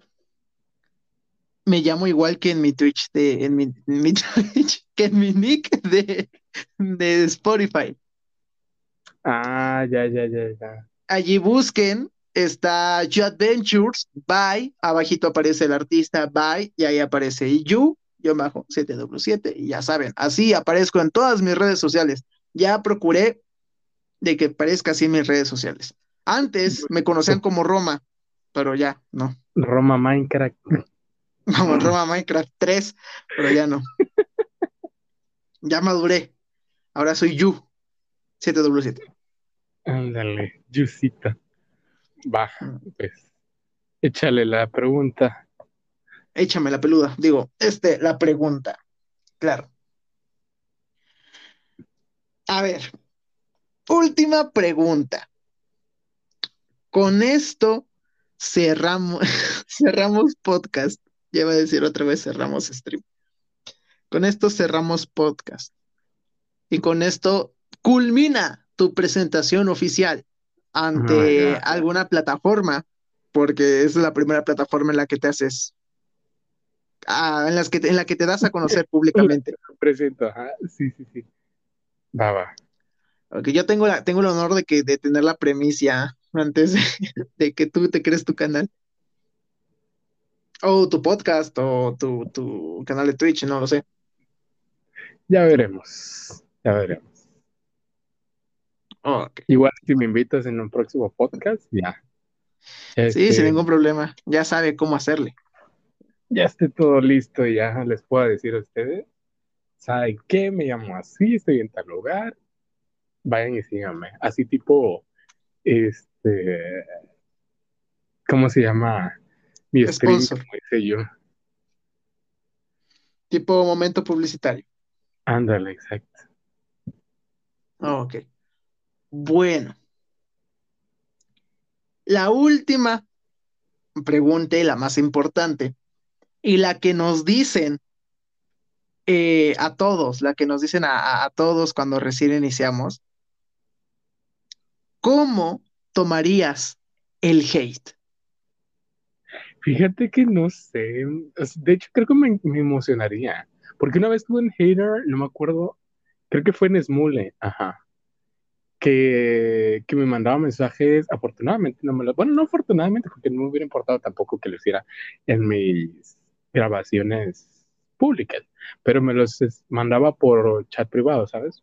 me llamo igual que en mi Twitch de, en mi, en mi Twitch, que en mi nick de, de Spotify. Ah, ya, ya, ya, ya. Allí busquen, está You Adventures, bye, abajito aparece el artista, bye, y ahí aparece You, yo bajo 7W7, y ya saben, así aparezco en todas mis redes sociales. Ya procuré de que parezca así en mis redes sociales. Antes me conocían como Roma, pero ya, no. Roma Minecraft. Como Roma Minecraft 3, pero ya no. Ya maduré. Ahora soy You, 7W7. Ándale, Yusita. Baja, pues. Échale la pregunta. Échame la peluda. Digo, este, la pregunta. Claro. A ver, última pregunta. Con esto cerramos, cerramos podcast. Ya iba a decir otra vez cerramos stream. Con esto cerramos podcast. Y con esto culmina tu presentación oficial ante alguna plataforma, porque es la primera plataforma en la que te haces, ah, en las que te- en la que te das a conocer públicamente. Presento, ajá. Sí, sí, sí. Va, va. Porque yo tengo la, tengo el honor de que de tener la premisa antes de, de que tú te crees tu canal. O tu podcast, o tu, tu canal de Twitch, no lo sé. Ya veremos. Ya veremos. Igual si me invitas en un próximo podcast, ya. Sí, esté- sin ningún problema. Ya sabe cómo hacerle. ya esté todo listo y ya les puedo decir a ustedes. ¿Saben qué? Me llamo así, estoy en tal lugar. Vayan y síganme. Así tipo, este, ¿cómo se llama? Mi stream, Sponsor. como dice yo. Tipo momento publicitario. Ándale, exacto. Ok. Bueno. La última pregunta y la más importante, y la que nos dicen eh, a todos, la que nos dicen a, a- todos cuando recién iniciamos, ¿cómo tomarías el hate? Fíjate que no sé. De hecho, creo que me, emocionaría. Porque una vez tuve un hater, no me acuerdo, creo que fue en Smule, ajá. Que, que me mandaba mensajes, afortunadamente, no me lo, bueno, no afortunadamente, porque no me hubiera importado tampoco que lo hiciera en mis grabaciones públicas, pero me los mandaba por chat privado, ¿sabes?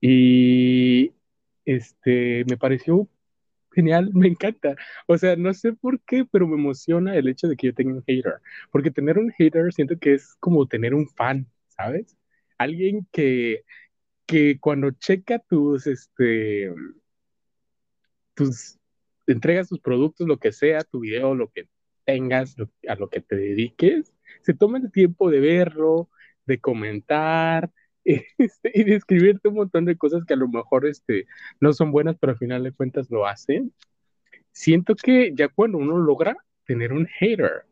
Y este, me pareció genial, me encanta. O sea, no sé por qué, pero me emociona el hecho de que yo tenga un hater. Porque tener un hater siento que es como tener un fan, ¿sabes? Alguien que, que cuando checa tus, este, tus, entregas tus productos, lo que sea, tu video, lo que tengas, lo- a lo que te dediques, se toma el tiempo de verlo, de comentar, este, y describirte un montón de cosas que a lo mejor este, no son buenas, pero al final de cuentas lo hacen. Siento que ya cuando uno logra tener un hater,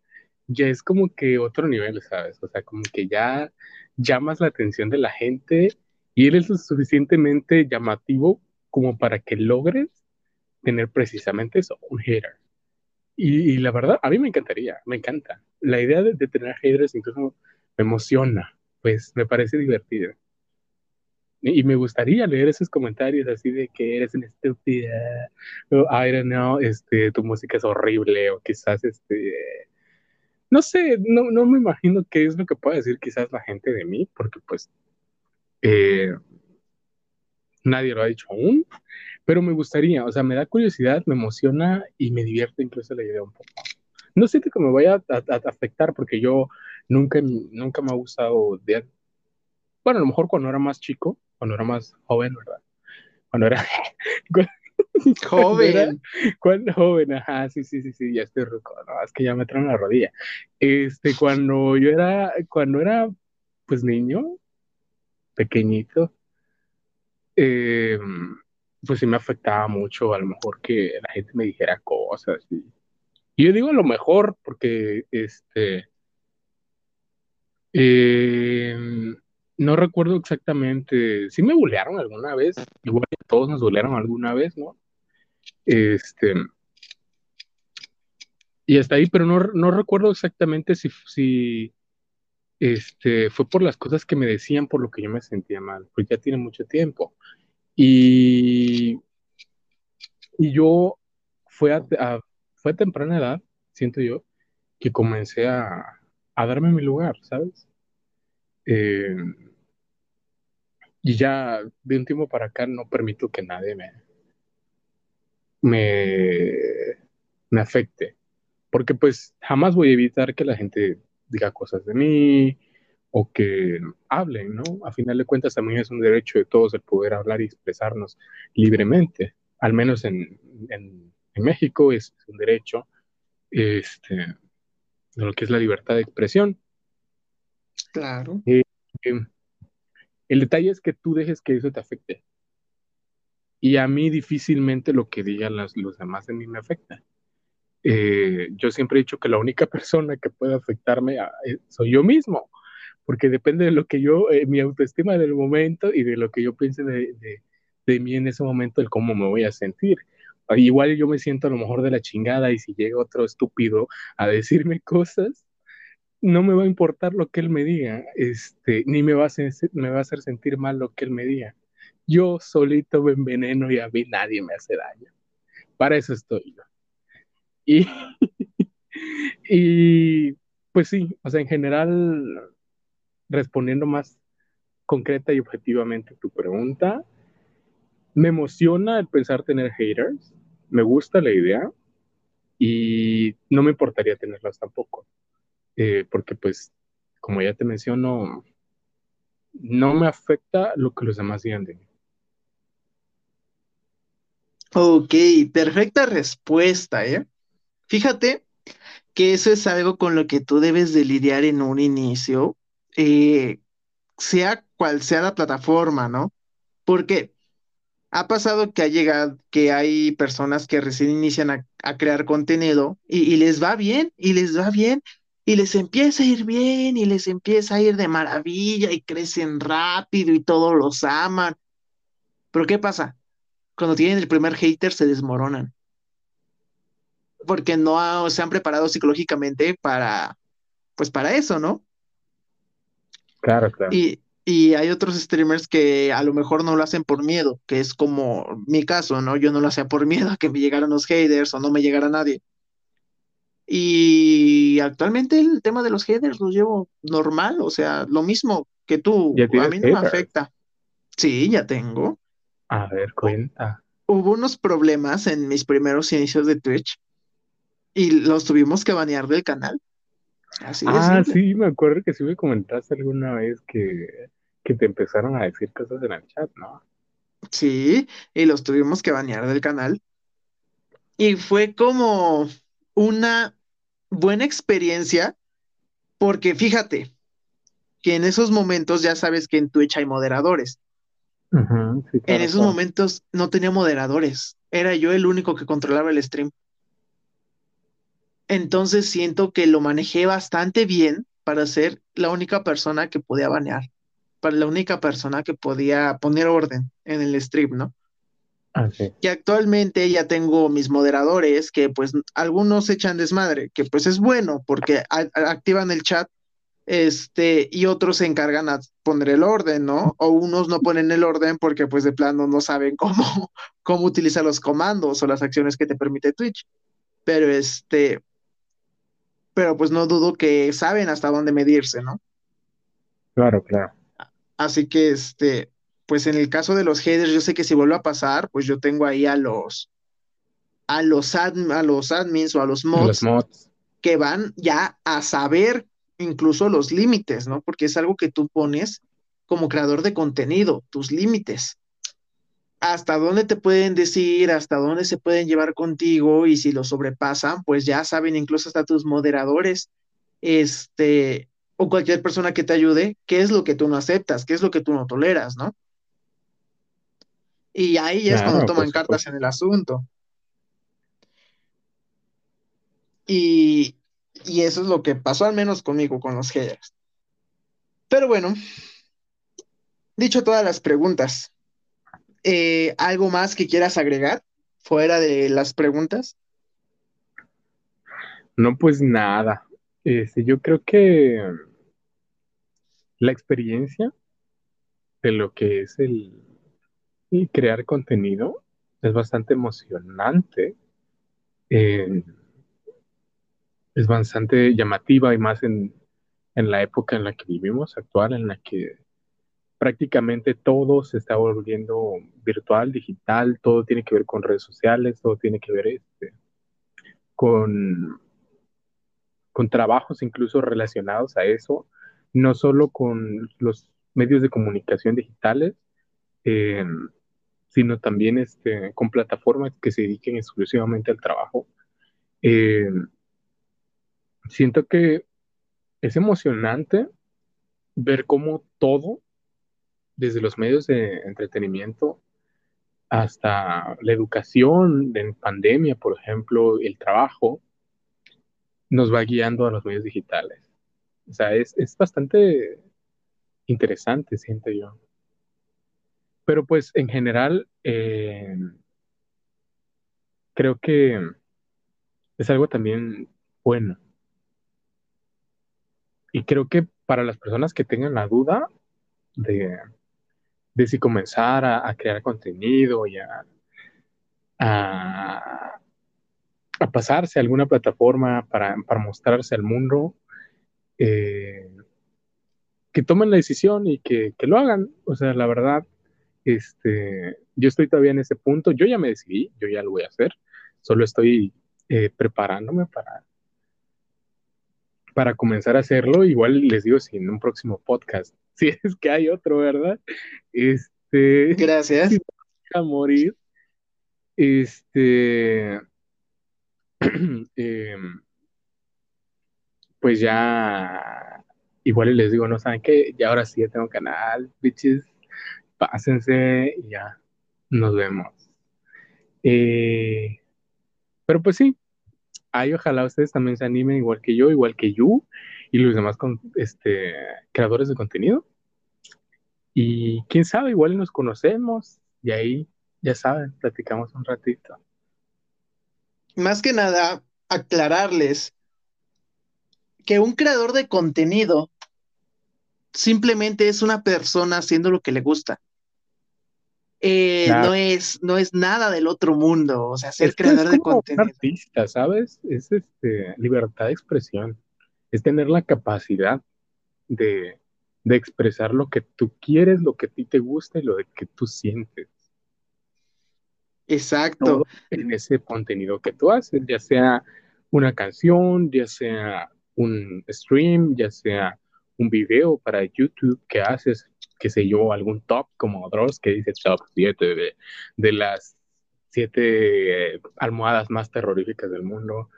ya es como que otro nivel, ¿sabes? O sea, como que ya llamas la atención de la gente y eres lo suficientemente llamativo como para que logres tener precisamente eso, un hater. Y, la verdad, a mí me encantaría, me encanta. La idea de, tener haters incluso me emociona, pues me parece divertido. Y, me gustaría leer esos comentarios así de que eres una estúpida, o I don't know, este, tu música es horrible, o quizás, este, no sé, no, no me imagino qué es lo que pueda decir quizás la gente de mí, porque pues eh, nadie lo ha dicho aún, pero me gustaría, o sea, me da curiosidad, me emociona y me divierte incluso la idea un poco. No siento que me vaya a, afectar porque yo nunca, nunca me ha gustado, de, bueno, a lo mejor cuando era más chico, cuando era más joven, ¿verdad? Cuando era... joven. Cuando joven, ajá, sí, sí, sí, sí, ya estoy rico, no, es que ya me traen la rodilla. Este, cuando yo era, cuando era, pues niño, pequeñito, eh, pues sí me afectaba mucho, a lo mejor que la gente me dijera cosas. Y, yo digo a lo mejor porque, este, em, no recuerdo exactamente, sí me bulearon alguna vez, igual que todos nos bulearon alguna vez, ¿no? Este, y hasta ahí, pero no, no recuerdo exactamente si, si este, fue por las cosas que me decían por lo que yo me sentía mal, pues ya tiene mucho tiempo. Y, y yo fue a, fue temprana edad, siento yo, que comencé a, a darme mi lugar, ¿sabes? Eh, y ya de un tiempo para acá no permito que nadie me, me, me afecte, porque pues jamás voy a evitar que la gente diga cosas de mí, o que hablen, ¿no? A final de cuentas también es un derecho de todos el poder hablar y expresarnos libremente, al menos en, en, México es un derecho este, de lo que es la libertad de expresión. Claro. Eh, eh, el detalle es que tú dejes que eso te afecte. Y a mí difícilmente lo que digan los, los demás de mí me afecta. Eh, yo siempre he dicho que la única persona que puede afectarme soy yo mismo porque depende de lo que yo, eh, mi autoestima del momento y de lo que yo piense de, de, de, mí en ese momento, el cómo me voy a sentir. Igual yo me siento a lo mejor de la chingada y si llega otro estúpido a decirme cosas, no me va a importar lo que él me diga, este, ni me va, a hacer, me va a hacer sentir mal lo que él me diga. Yo solito me enveneno y a mí nadie me hace daño. Para eso estoy yo. Y, y pues sí, o sea, en general respondiendo más concreta y objetivamente tu pregunta, me emociona el pensar tener haters, me gusta la idea y no me importaría tenerlas tampoco, eh, porque pues, como ya te menciono, no me afecta lo que los demás digan de mí. Ok, perfecta respuesta, ¿eh? Fíjate que eso es algo con lo que tú debes de lidiar en un inicio, eh, sea cual sea la plataforma, ¿no? Porque ha pasado que ha llegado, que hay personas que recién inician a, crear contenido y, les va bien, y les va bien, y les empieza a ir bien, y les empieza a ir de maravilla, y crecen rápido, y todos los aman. Pero ¿qué pasa? Cuando tienen el primer hater se desmoronan. Porque no se han preparado psicológicamente para, pues para eso, ¿no? Claro, claro. Y, y hay otros streamers que a lo mejor no lo hacen por miedo, que es como mi caso, ¿no? Yo no lo hacía por miedo a que me llegaran los haters o no me llegara nadie. Y actualmente el tema de los haters lo llevo normal, o sea, lo mismo que tú, a mí no me afecta. Sí, ya tengo. A ver, cuenta. Hubo unos problemas en mis primeros inicios de Twitch y los tuvimos que banear del canal ah, sí, me acuerdo que sí me comentaste alguna vez que, que te empezaron a decir cosas en el chat, ¿no? Sí, y los tuvimos que banear del canal. Y fue como una buena experiencia, porque fíjate, que en esos momentos ya sabes que en Twitch hay moderadores. en esos momentos no tenía moderadores, era yo el único que controlaba el stream. Entonces siento que lo manejé bastante bien para ser la única persona que podía banear, para la única persona que podía poner orden en el stream, ¿no? Ah, y actualmente ya tengo mis moderadores que pues algunos echan desmadre, que pues es bueno porque activan el chat este, y otros se encargan a poner el orden, ¿no? O unos no ponen el orden porque pues de plano no saben cómo, cómo utilizar los comandos o las acciones que te permite Twitch. Pero este, pero pues no dudo que saben hasta dónde medirse, ¿no? Claro, claro. Así que este, pues en el caso de los headers, yo sé que si vuelve a pasar, pues yo tengo ahí a los a los, a los admins o a los mods, que van ya a saber incluso los límites, ¿no? Porque es algo que tú pones como creador de contenido, tus límites. Hasta dónde te pueden decir, hasta dónde se pueden llevar contigo y si lo sobrepasan, pues ya saben incluso hasta tus moderadores, este, o cualquier persona que te ayude, qué es lo que tú no aceptas, qué es lo que tú no toleras, ¿no? Y ahí es cuando toman cartas en el asunto. Y, eso es lo que pasó al menos conmigo con los haters. Pero bueno, dicho todas las preguntas, eh, ¿algo más que quieras agregar fuera de las preguntas? No, pues nada. Este, yo creo que la experiencia de lo que es el, crear contenido es bastante emocionante. Es bastante llamativa y más en, la época en la que vivimos actual, en la que prácticamente todo se está volviendo virtual, digital, todo tiene que ver con redes sociales, todo tiene que ver este, con, con trabajos incluso relacionados a eso, no solo con los medios de comunicación digitales, eh, sino también este, con plataformas que se dediquen exclusivamente al trabajo. Eh, siento que es emocionante ver cómo todo, desde los medios de entretenimiento hasta la educación en pandemia, por ejemplo, el trabajo, nos va guiando a los medios digitales. O sea, es, es bastante interesante, siento yo. Pero pues en general, eh, creo que es algo también bueno. Y creo que para las personas que tengan la duda de, si comenzar a, crear contenido y a, a, pasarse a alguna plataforma para, mostrarse al mundo, eh, que tomen la decisión y que, que, lo hagan. O sea, la verdad, este, yo estoy todavía en ese punto, yo ya me decidí, yo ya lo voy a hacer, solo estoy eh, preparándome para, para comenzar a hacerlo. Igual les digo si en un próximo podcast, si es que hay otro, ¿verdad? Este, Gracias. A morir. Este, em, pues ya, igual les digo, no saben qué, ya ahora sí ya tengo canal, bitches pásense y ya nos vemos. Eh, pero pues sí, ahí ojalá ustedes también se animen igual que yo, igual que Yu y los demás con, este, creadores de contenido. Y quién sabe, igual nos conocemos y ahí, ya saben, platicamos un ratito. Más que nada, aclararles que un creador de contenido simplemente es una persona haciendo lo que le gusta. Eh, no, es, no es nada del otro mundo, o sea, ser creador de contenido. Un artista, ¿sabes? Es este, libertad de expresión, es tener la capacidad de, expresar lo que tú quieres, lo que a ti te gusta y lo que tú sientes. Exacto. en ese contenido que tú haces, ya sea una canción, ya sea un stream, ya sea un video para YouTube que haces, qué sé yo, algún top como Dross que dice top 7 de, de las siete almohadas más terroríficas del mundo,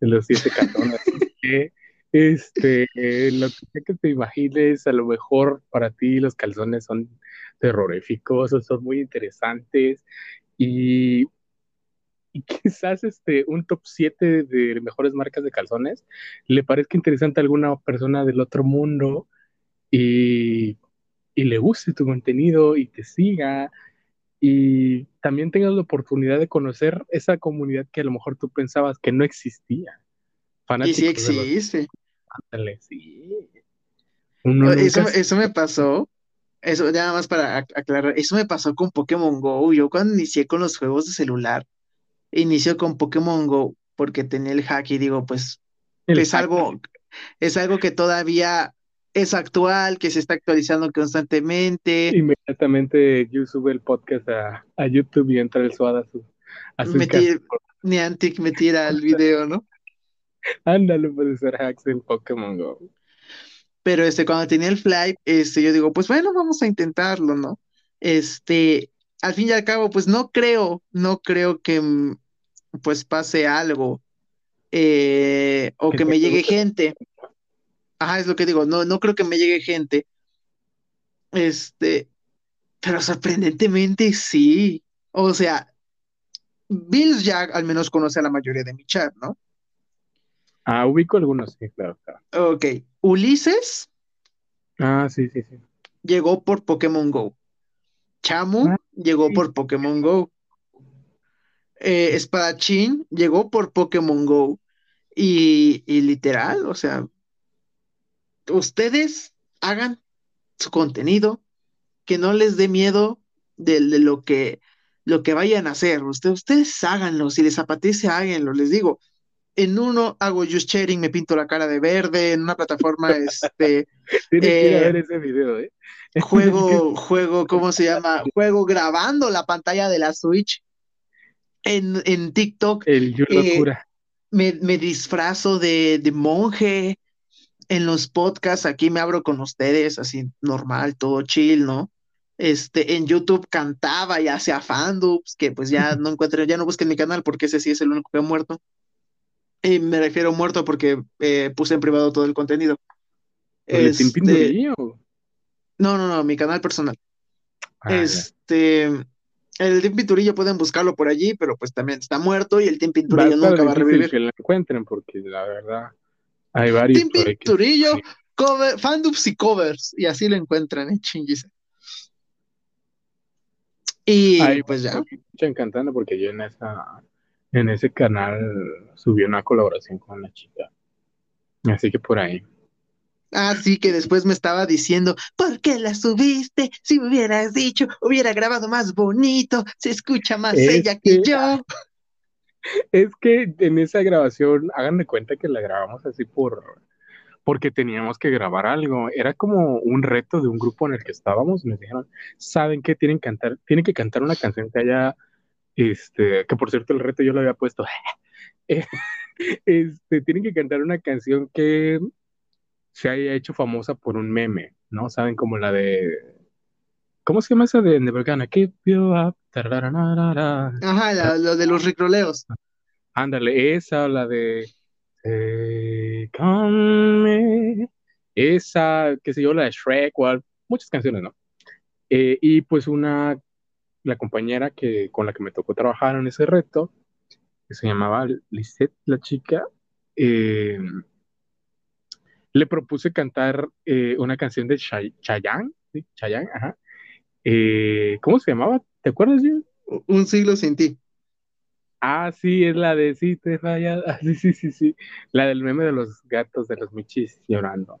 de los siete cartones. Este, lo que te imagines, a lo mejor para ti los calzones son terroríficos o son muy interesantes y, y quizás este, un top 7 de mejores marcas de calzones le parezca interesante a alguna persona del otro mundo y, y le guste tu contenido y te siga y también tengas la oportunidad de conocer esa comunidad que a lo mejor tú pensabas que no existía. y sí existe. Sí. eso, eso me pasó eso, nada más para aclarar, eso me pasó con Pokémon Go. Yo cuando inicié con los juegos de celular, inicio con Pokémon Go porque tenía el hack y digo, pues es algo, es algo que todavía es actual, que se está actualizando constantemente. Inmediatamente yo sube el podcast a, YouTube y entra el SWAT a su, a Niantic me tira el video, ¿no? Ándale, puede ser hacks en Pokémon Go. Pero este, cuando tenía el fly, este, yo digo, pues bueno, vamos a intentarlo, ¿no? Este, al fin y al cabo, pues no creo, no creo que mm, pues pase algo eh, o que me llegue gente. Ajá, es lo que digo, no, no creo que me llegue gente. Este, pero sorprendentemente sí. O sea, Bills ya al menos conoce a la mayoría de mi chat, ¿no? Ah, ubico algunos, sí, claro, claro. Ok. Ulises. Ah, sí, sí, sí. Llegó por Pokémon Go. Chamu ah, llegó por Pokémon Go. Eh, Espadachín llegó por Pokémon Go. Y, literal, o sea, ustedes hagan su contenido, que no les dé miedo de, lo, que, lo que vayan a hacer. Ustedes, ustedes háganlo, si les apetece, háganlo. Les digo, en uno hago just sharing, me pinto la cara de verde, en una plataforma, este... Tienes que ir a ver ese video, ¿eh? Juego, juego, ¿cómo se llama? Juego grabando la pantalla de la Switch en, en TikTok. El yo eh, locura. me, me, disfrazo de, de, monje en los podcasts, aquí me abro con ustedes, así normal, todo chill, ¿no? Este, en YouTube cantaba y hacía fandubs, que pues ya no encuentro, ya no busquen mi canal porque ese sí es el único que ha muerto. Y me refiero muerto porque eh, puse en privado todo el contenido. ¿El Team este, No, no, no, mi canal personal. Ah, este, el Team Pinturillo pueden buscarlo por allí, pero pues también está muerto y el Team Pinturillo nunca va a revivir. que lo encuentren porque la verdad hay varios. Team Pinturillo, cover, fandubs y covers, y así lo encuentran, ¿eh? Chinguise. Y pues ya. Estoy encantando porque yo en esa en ese canal subió una colaboración con una chica. Así que por ahí. Ah, sí, que después me estaba diciendo, ¿por qué la subiste? Si me hubieras dicho, hubiera grabado más bonito, se escucha más ella que, yo. Es que en esa grabación, hagan de cuenta que la grabamos así por porque teníamos que grabar algo. Era como un reto de un grupo en el que estábamos. Me dijeron, ¿saben qué? Tienen que cantar, tienen que cantar una canción que haya este, que por cierto el reto yo lo había puesto. este, tienen que cantar una canción que se haya hecho famosa por un meme, ¿no? Saben como la de ¿Cómo se llama esa de Never Gonna Keep You Up? Ajá, la, de los ricroleos. Ándale, esa, la de eh, Come, esa, qué sé yo, la de Shrek, o muchas canciones, ¿no? Eh, y pues una la compañera que, con la que me tocó trabajar en ese reto, que se llamaba Lisette, la chica, eh, le propuse cantar eh, una canción de Chayanne, ¿sí? Chayanne, ajá. Eh, ¿Cómo se llamaba? ¿Te acuerdas, Un siglo sin ti. Ah, sí, es la de sí te falla. Ah, sí, sí, sí, sí. La del meme de los gatos de los michis llorando.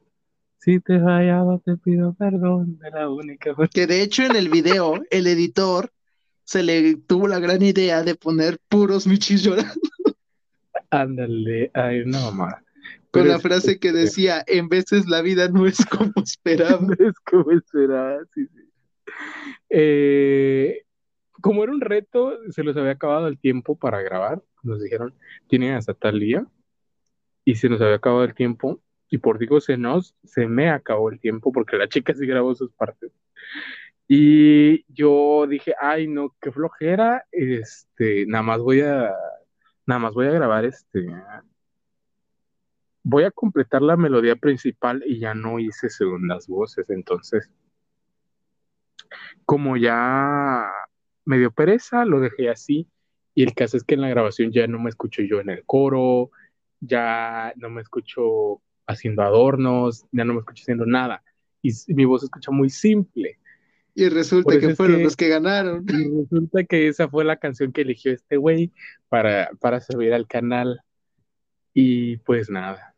Si te fallado, te pido perdón de la única. Que de hecho en el video, el editor se le tuvo la gran idea de poner puros michis llorando. Ándale, ay, no, mamá. Con la frase que decía, en veces la vida no es como esperaba. no es como esperaba, sí, sí. Eh, como era un reto, se les había acabado el tiempo para grabar. Nos dijeron, tienen hasta tal día. Y se nos había acabado el tiempo. Y por digo se nos, se me acabó el tiempo porque la chica sí grabó sus partes. Y yo dije, ay, no, qué flojera, este, nada más voy a, nada más voy a grabar este, voy a completar la melodía principal y ya no hice segundas voces. Entonces, como ya me dio pereza, lo dejé así. Y el caso es que en la grabación ya no me escucho yo en el coro, ya no me escucho haciendo adornos, ya no me escucho haciendo nada. Y, mi voz se escucha muy simple. Y resulta que fueron los que ganaron. Y resulta que esa fue la canción que eligió este güey para, para subir al canal. Y pues nada.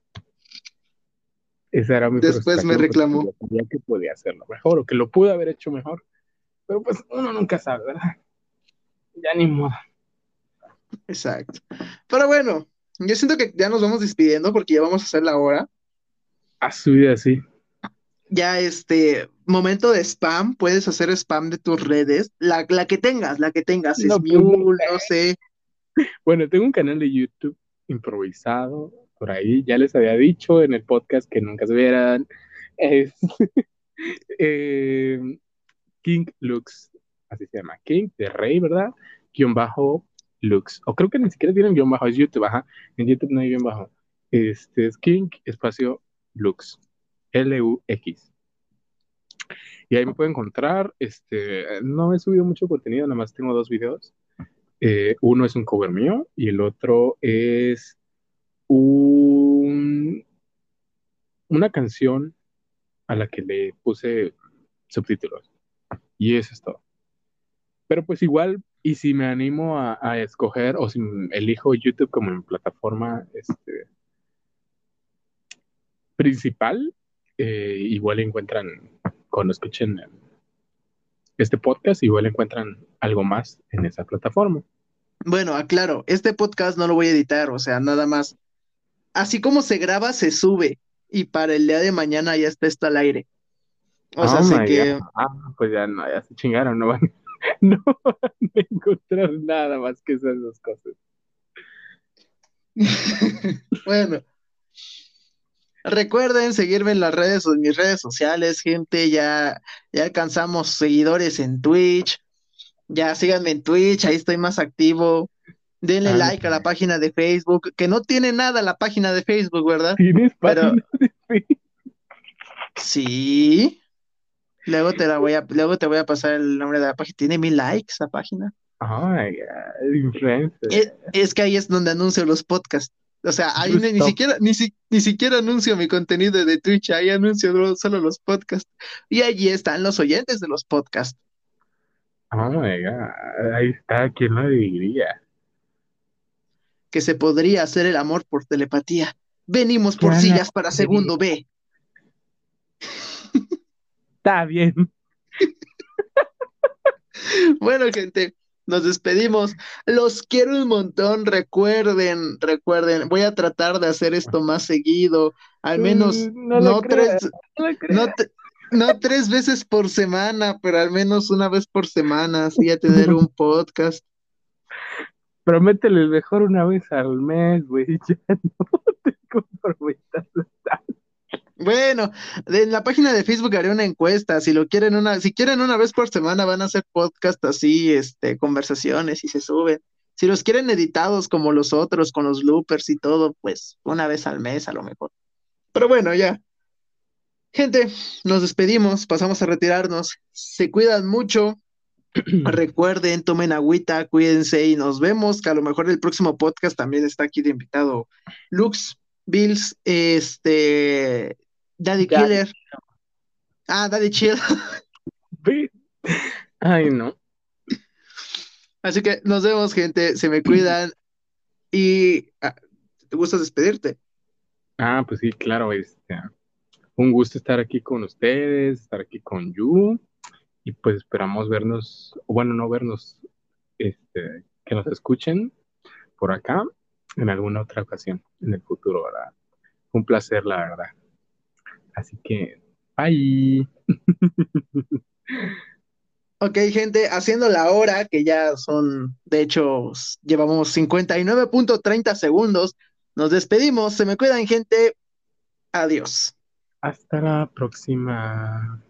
Esa era mi Después me reclamó. que podía hacerlo mejor o que lo pude haber hecho mejor. Pero pues uno nunca sabe, ¿verdad? Ya ni modo. Exacto. Pero bueno, yo siento que ya nos vamos despidiendo porque ya vamos a hacer la hora. A su vida, sí. Ya este momento de spam, puedes hacer spam de tus redes, la, que tengas, la que tengas, no, es pues, no sé. Bueno, tengo un canal de YouTube improvisado por ahí, ya les había dicho en el podcast que nunca se vieran. Es, eh, King Lux, así se llama, King de Rey, ¿verdad? Guión bajo Lux. O creo que ni siquiera tienen guion bajo, es YouTube, ajá. En YouTube no hay guion bajo. Este es King espacio Lux. L-U-X. Y ahí me pueden encontrar. Este, no he subido mucho contenido, nada más tengo dos videos. Eh, uno es un cover mío y el otro es un, una canción a la que le puse subtítulos. Y eso es todo. Pero pues igual y si me animo a, escoger o si elijo YouTube como mi plataforma este, principal, eh, igual encuentran, cuando escuchen este podcast, igual encuentran algo más en esa plataforma. Bueno, aclaro, este podcast no lo voy a editar, o sea, nada más. Así como se graba, se sube y para el día de mañana ya está esto al aire. O sea, sé que... Ah, pues ya, no, ya se chingaron, no van. no van a encontrar nada más que esas dos cosas. bueno. Recuerden seguirme en las redes, en mis redes sociales, gente. Ya, ya alcanzamos seguidores en Twitch. Ya síganme en Twitch, ahí estoy más activo. Denle like a la página de Facebook, que no tiene nada la página de Facebook, ¿verdad? ¿Tienes Pero... de Facebook? Sí. Luego te la voy a, luego te voy a pasar el nombre de la página. Tiene mil likes la página. es, es, que ahí es donde anuncio los podcasts. O sea, ahí ni, siquiera, ni, ni, siquiera anuncio mi contenido de Twitch, ahí anuncio solo los podcasts. Y allí están los oyentes de los podcasts. Oh my God, ahí está, ¿quién lo diría? Que se podría hacer el amor por telepatía. Venimos por sillas para segundo B. Está bien. bueno, gente, nos despedimos. Los quiero un montón. Recuerden, recuerden, voy a tratar de hacer esto más seguido. Al menos mm, no, tres, no, tres veces por semana, pero al menos una vez por semana, así a tener un podcast. Prométele mejor una vez al mes, güey. Ya no te comprometas bueno, en la página de Facebook haré una encuesta. Si lo quieren una, si quieren una vez por semana, van a hacer podcast así, este, conversaciones y se suben. Si los quieren editados como los otros, con los loopers y todo, pues una vez al mes a lo mejor. Pero bueno, ya. Gente, nos despedimos, pasamos a retirarnos. Se cuidan mucho. Recuerden, tomen agüita, cuídense y nos vemos. Que a lo mejor el próximo podcast también está aquí de invitado Lux, Bills, este, Daddy, Killer. Ah, Daddy Chill. Ay, no. Así que nos vemos, gente. Se me cuidan. Y ah, ¿te gusta despedirte? Ah, pues sí, claro. Este, un gusto estar aquí con ustedes, estar aquí con Yu. Y pues esperamos vernos, bueno, no vernos, este, que nos escuchen por acá en alguna otra ocasión en el futuro, ¿verdad? Un placer, la verdad. Así que, bye. Ok, gente, haciendo la hora, que ya son, de hecho, llevamos 59.30 segundos. Nos despedimos, se me cuidan, gente. Adiós. Hasta la próxima.